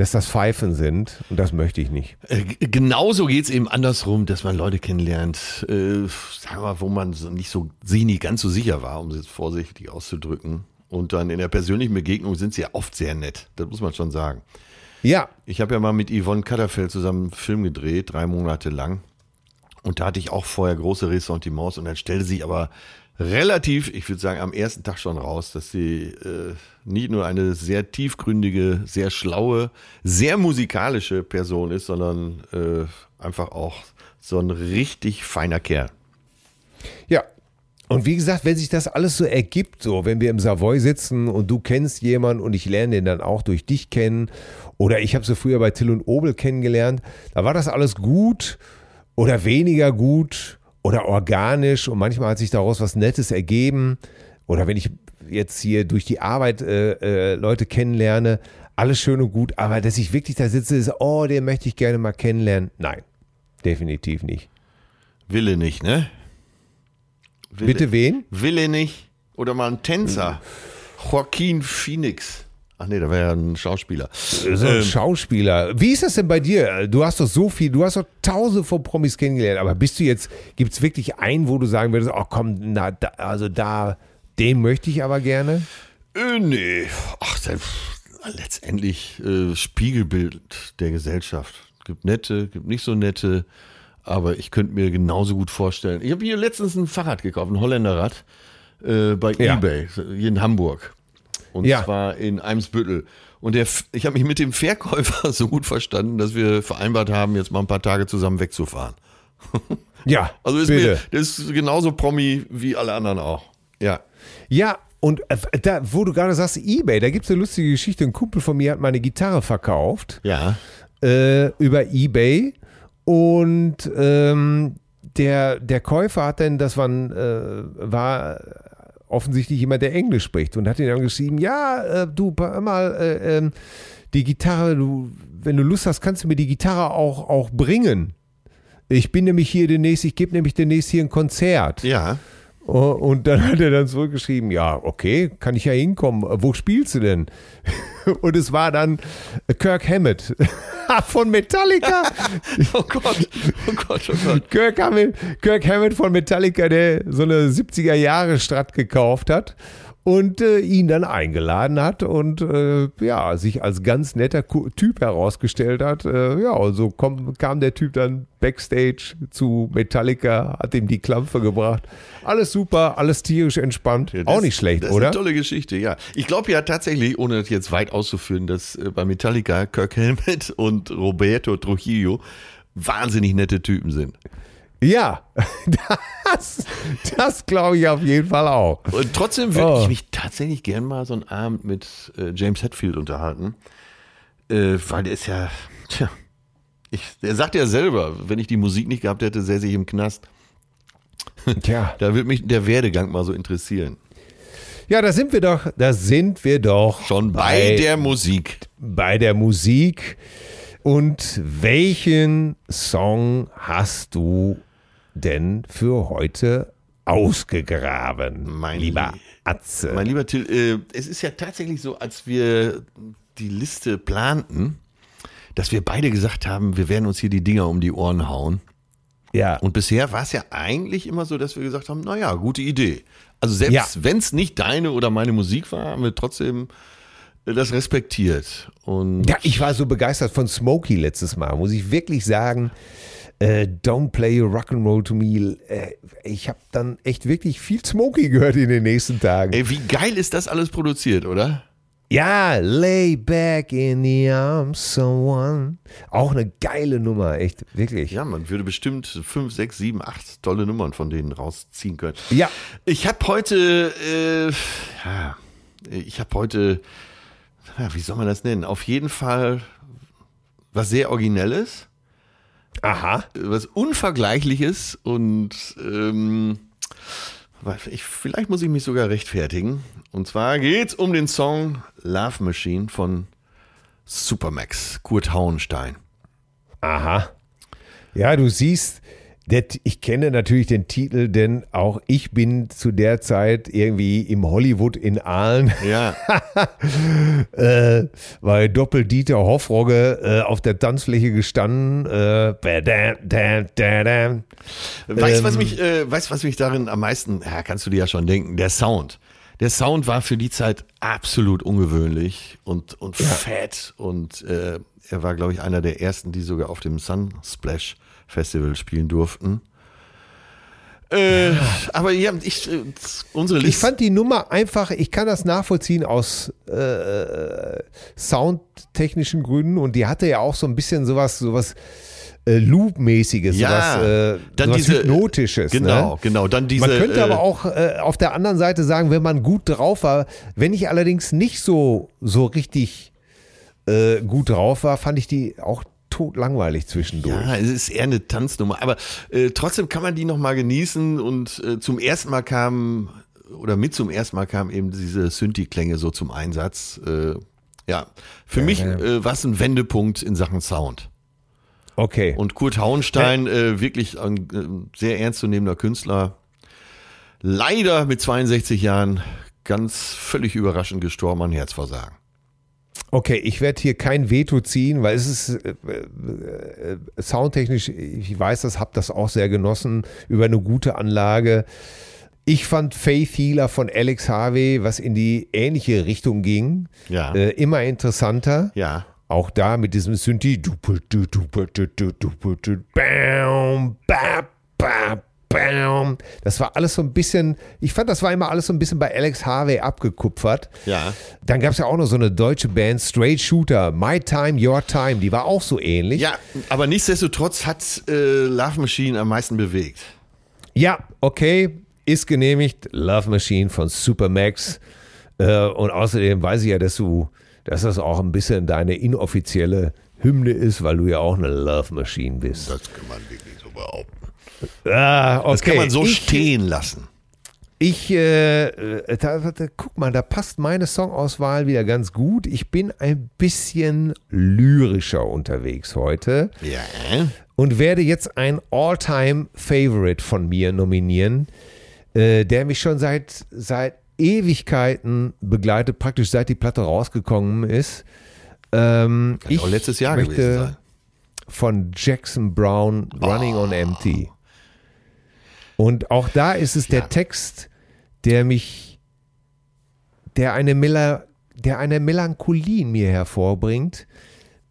dass das Pfeifen sind. Und das möchte ich nicht. Äh, genauso geht es eben andersrum, dass man Leute kennenlernt, äh, sagen wir mal, wo man so nicht so sich nicht ganz so sicher war, um es jetzt vorsichtig auszudrücken. Und dann in der persönlichen Begegnung sind sie ja oft sehr nett. Das muss man schon sagen. Ja, Ich habe ja mal mit Yvonne Katterfeld zusammen einen Film gedreht, drei Monate lang. Und da hatte ich auch vorher große Ressentiments. Und dann stellte sich aber relativ, ich würde sagen, am ersten Tag schon raus, dass sie äh, nicht nur eine sehr tiefgründige, sehr schlaue, sehr musikalische Person ist, sondern äh, einfach auch so ein richtig feiner Kerl. Ja. Und wie gesagt, wenn sich das alles so ergibt, so wenn wir im Savoy sitzen und du kennst jemanden und ich lerne den dann auch durch dich kennen oder ich habe sie früher bei Till und Obel kennengelernt, da war das alles gut oder weniger gut oder organisch und manchmal hat sich daraus was Nettes ergeben oder wenn ich jetzt hier durch die Arbeit äh, äh, Leute kennenlerne, alles schön und gut, aber dass ich wirklich da sitze, ist, oh, den möchte ich gerne mal kennenlernen. Nein, definitiv nicht. Wille nicht, ne? Wille. Bitte wen? Wille nicht. Oder mal ein Tänzer. Joaquin Phoenix. Ach nee, da war ja ein Schauspieler. So ein Schauspieler. Wie ist das denn bei dir? Du hast doch so viel, du hast doch tausende von Promis kennengelernt, aber bist du jetzt, gibt es wirklich einen, wo du sagen würdest, oh komm, na, da, also da, den möchte ich aber gerne? Äh, nee. Ach, das, letztendlich äh, Spiegelbild der Gesellschaft. Gibt nette, gibt nicht so nette, aber ich könnte mir genauso gut vorstellen. Ich habe hier letztens ein Fahrrad gekauft, ein Holländerrad, äh, bei Ja. Ebay, hier in Hamburg. Und Ja. zwar in Eimsbüttel. Und der, ich habe mich mit dem Verkäufer so gut verstanden, dass wir vereinbart haben, jetzt mal ein paar Tage zusammen wegzufahren. Ja, Also ist bitte. mir, der ist genauso Promi wie alle anderen auch. Ja. Ja, und äh, da, wo du gerade sagst, Ebay, da gibt es eine lustige Geschichte. Ein Kumpel von mir hat meine Gitarre verkauft Ja. äh, über Ebay und ähm, der, der Käufer hat dann, das war, ein, äh, war offensichtlich jemand, der Englisch spricht und hat ihn dann geschrieben, ja, äh, du, mal, äh, ähm, die Gitarre, du, wenn du Lust hast, kannst du mir die Gitarre auch, auch bringen. Ich bin nämlich hier demnächst, ich gebe nämlich demnächst hier ein Konzert. Ja. Oh, Und dann hat er dann zurückgeschrieben, ja, okay, kann ich ja hinkommen. Wo spielst du denn? Und es war dann Kirk Hammett von Metallica. Oh Gott, oh Gott, oh Gott. Kirk Hammett, Kirk Hammett von Metallica, der so eine 70er Jahre Strat gekauft hat und äh, ihn dann eingeladen hat und äh, ja, sich als ganz netter Typ herausgestellt hat. Äh, ja, und so komm, kam der Typ dann backstage zu Metallica, hat ihm die Klampfe gebracht. Alles super, alles tierisch entspannt. Ja, das- Auch nicht schlecht, das oder? ist eine tolle Geschichte, ja. Ich glaube ja tatsächlich, ohne das jetzt weit auszuführen, dass äh, bei Metallica Kirk Hammett und Roberto Trujillo wahnsinnig nette Typen sind. Ja, das, das glaube ich auf jeden Fall auch. Und trotzdem würde Oh. ich mich tatsächlich gern mal so einen Abend mit äh, James Hetfield unterhalten, äh, weil der ist ja, tja, ich, der sagt ja selber, wenn ich die Musik nicht gehabt hätte, säße ich im Knast. Tja. Da würde mich der Werdegang mal so interessieren. Ja, da sind wir doch, da sind wir doch Schon bei der Musik. bei der Musik. Und welchen Song hast du denn für heute ausgegraben, Mein lieber Lie- Atze? Mein lieber Till, äh, es ist ja tatsächlich so, als wir die Liste planten, dass wir beide gesagt haben, wir werden uns hier die Dinger um die Ohren hauen. ja, Und bisher war es ja eigentlich immer so, dass wir gesagt haben, naja, gute Idee. Also selbst Ja. wenn es nicht deine oder meine Musik war, haben wir trotzdem äh, das respektiert. Und ja, ich war so begeistert von Smokey letztes Mal, muss ich wirklich sagen. Äh, Don't play Rock'n'Roll to me. Äh, ich habe dann echt wirklich viel Smokey gehört in den nächsten Tagen. ey, wie geil ist das alles produziert, oder? Ja, lay back in the arms someone. Auch eine geile Nummer, echt, wirklich. Ja, man würde bestimmt fünf, sechs, sieben, acht tolle Nummern von denen rausziehen können. Ja. Ich habe heute, äh, ja, ich habe heute, wie soll man das nennen? Auf jeden Fall was sehr Originelles, Aha. was Unvergleichliches und ähm, ich, vielleicht muss ich mich sogar rechtfertigen. Und zwar geht's um den Song Love Machine von Supermax, Kurt Hauenstein. Aha. Ja, du siehst, ich kenne natürlich den Titel, denn auch ich bin zu der Zeit irgendwie im Hollywood in Aalen, Ja, äh, weil Doppel-Dieter Hoffrogge äh, auf der Tanzfläche gestanden. Äh, badam, dam, dadam. Weißt du, was Ähm. mich, äh, weißt, was mich darin am meisten, ja, kannst du dir ja schon denken, der Sound. der Sound war für die Zeit absolut ungewöhnlich und, und fett. Und äh, er war, glaube ich, einer der ersten, die sogar auf dem Sunsplash Festival spielen durften. Äh, aber ja, ich, äh, unsere Ich fand die Nummer einfach, ich kann das nachvollziehen aus äh, soundtechnischen Gründen und die hatte ja auch so ein bisschen sowas, sowas äh, Loop-mäßiges, Ja, sowas, äh, dann sowas diese- Hypnotisches. genau, ne? genau. Dann diese. Man könnte äh, aber auch äh, auf der anderen Seite sagen, wenn man gut drauf war, wenn ich allerdings nicht so, so richtig äh, gut drauf war, fand ich die auch tot langweilig zwischendurch. Ja, es ist eher eine Tanznummer, aber äh, trotzdem kann man die noch mal genießen und äh, zum ersten Mal kam oder mit zum ersten Mal kam eben diese Synthi-Klänge so zum Einsatz. Äh, ja, für mich ja. äh, war es ein Wendepunkt in Sachen Sound. Okay. Und Kurt Hauenstein, äh, wirklich ein äh, sehr ernstzunehmender Künstler, leider mit 62 Jahren ganz völlig überraschend gestorben an Herzversagen. Okay, ich werde hier kein Veto ziehen, weil es ist äh, äh, äh, soundtechnisch, ich weiß das, habe das auch sehr genossen, über eine gute Anlage. Ich fand Faith Healer von Alex Harvey, was in die ähnliche Richtung ging, Ja. äh, immer interessanter. Ja. Auch da mit diesem Synthi. Bam, ba, ba, bam. Das war alles so ein bisschen, ich fand, das war immer alles so ein bisschen bei Alex Harvey abgekupfert. Ja. Dann gab es ja auch noch so eine deutsche Band, Straight Shooter, My Time, Your Time, die war auch so ähnlich. Ja, aber nichtsdestotrotz hat äh, Love Machine am meisten bewegt. Ja, okay, ist genehmigt. Love Machine von Supermax. Äh, und außerdem weiß ich ja, dass du, dass das auch ein bisschen deine inoffizielle Hymne ist, weil du ja auch eine Love Machine bist. Das kann man wirklich so behaupten. Ah, okay. Das kann man so ich, stehen lassen. Ich, äh, äh, da, da, guck mal, da passt meine Songauswahl wieder ganz gut. Ich bin ein bisschen lyrischer unterwegs heute. Ja. und werde jetzt ein All-Time-Favorite von mir nominieren, äh, der mich schon seit, seit Ewigkeiten begleitet, praktisch seit die Platte rausgekommen ist. Ähm, Kann auch letztes Jahr möchte gewesen sein. von Jackson Brown Running on Empty. Und auch da ist es der Text, der mich, der eine, Mela, der eine Melancholie in mir hervorbringt.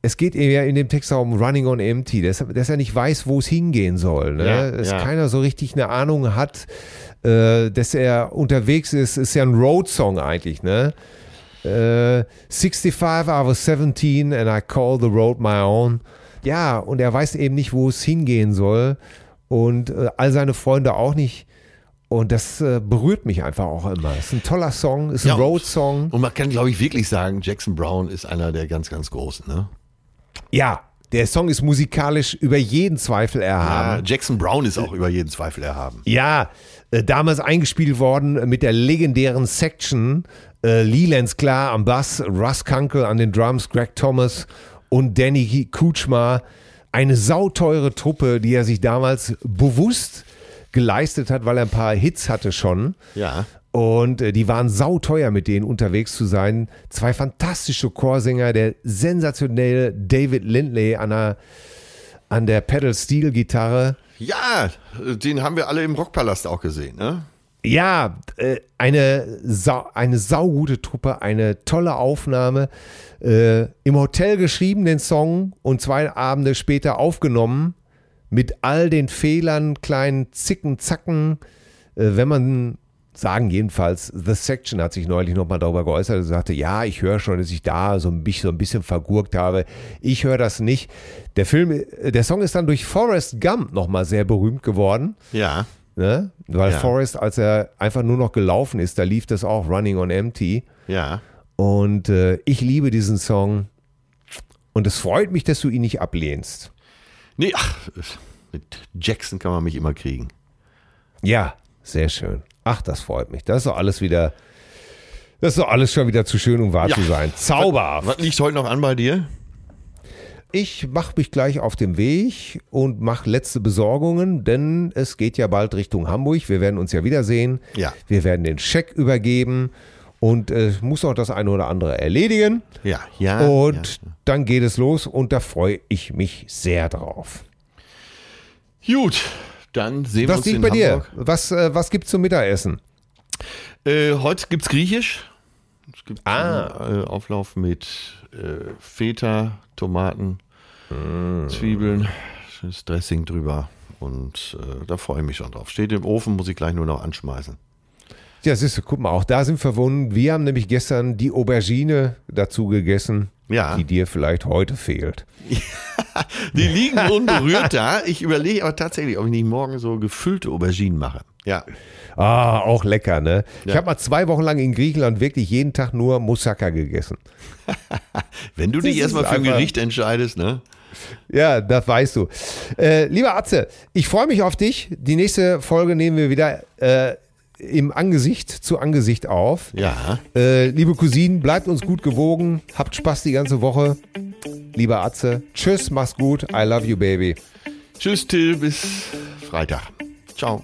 Es geht ja in dem Text auch um Running on Empty, dass, dass er nicht weiß, wo es hingehen soll. Ne? Ja, dass ja. keiner so richtig eine Ahnung hat, äh, dass er unterwegs ist. Ist ja ein Road-Song eigentlich, ne? Äh, 65, I was 17 and I call the road my own. Ja, und er weiß eben nicht, wo es hingehen soll. Und äh, all seine Freunde auch nicht. Und das äh, berührt mich einfach auch immer. Ist ein toller Song, ist ein Ja, Road-Song. Und man kann, glaube ich, wirklich sagen, Jackson Brown ist einer der ganz, ganz Großen. Ne? Ja, der Song ist musikalisch über jeden Zweifel Ja, erhaben. Jackson Brown ist auch über jeden Zweifel erhaben. Ja, äh, damals eingespielt worden mit der legendären Section äh, Leland Sklar am Bass, Russ Kunkel an den Drums, Greg Thomas und Danny Kutschma. Eine sauteure Truppe, die er sich damals bewusst geleistet hat, weil er ein paar Hits hatte schon. Ja. Und äh, die waren sauteuer, mit denen unterwegs zu sein. Zwei fantastische Chorsänger, der sensationelle David Lindley an der, an der Pedal-Steel-Gitarre. Ja, den haben wir alle im Rockpalast auch gesehen. Ne? Ja, äh, eine, sau, eine saugute Truppe, eine tolle Aufnahme. Äh, Im Hotel geschrieben, den Song, und zwei Abende später aufgenommen. Mit all den Fehlern, kleinen Zicken, Zacken. Äh, wenn man sagen jedenfalls, The Section hat sich neulich nochmal darüber geäußert und sagte, ja, ich höre schon, dass ich da so ein bisschen, so ein bisschen vergurkt habe. Ich höre das nicht. Der Film, äh, der Song ist dann durch Forrest Gump nochmal sehr berühmt geworden. Ja. Ne? Weil Ja. Forrest, als er einfach nur noch gelaufen ist, da lief das auch Running on Empty. Ja. Und äh, ich liebe diesen Song. Und es freut mich, dass du ihn nicht ablehnst. Nee, ach, mit Jackson kann man mich immer kriegen. Ja, sehr schön. Ach, das freut mich. Das ist doch alles wieder. Das ist doch alles schon wieder zu schön, um wahr Ja. zu sein. Zauberhaft. Was liegt heute noch an bei dir? Ich mache mich gleich auf den Weg und mache letzte Besorgungen, denn es geht ja bald Richtung Hamburg. Wir werden uns ja wiedersehen. Ja. Wir werden den Scheck übergeben und äh, muss noch das eine oder andere erledigen. Ja, ja. Und ja. dann geht es los und da freue ich mich sehr drauf. Gut, dann sehen wir Was uns liegt in bei dir? Hamburg. Was, äh, was gibt's zum Mittagessen? Äh, heute gibt's Griechisch. Es gibt Ah. einen, äh, Auflauf mit äh, Feta, Tomaten, Zwiebeln, schönes Dressing drüber. Und äh, da freue ich mich schon drauf. Steht im Ofen, muss ich gleich nur noch anschmeißen. Ja, siehst du, guck mal, auch da sind wir verbunden. Wir haben nämlich gestern die Aubergine dazu gegessen, Ja. die dir vielleicht heute fehlt. Die liegen unberührt da. Ich überlege aber tatsächlich, ob ich nicht morgen so gefüllte Auberginen mache. Ja. Ah, auch lecker, ne? Ich Ja. habe mal zwei Wochen lang in Griechenland wirklich jeden Tag nur Moussaka gegessen. Wenn du dich ist erstmal für ein Gericht entscheidest, ne? Ja, das weißt du. Äh, lieber Atze, ich freue mich auf dich. Die nächste Folge nehmen wir wieder äh, im Angesicht zu Angesicht auf. Ja. Äh, liebe Cousinen, bleibt uns gut gewogen. Habt Spaß die ganze Woche. Lieber Atze, tschüss, mach's gut. I love you, baby. Tschüss, Till, bis Freitag. Ciao.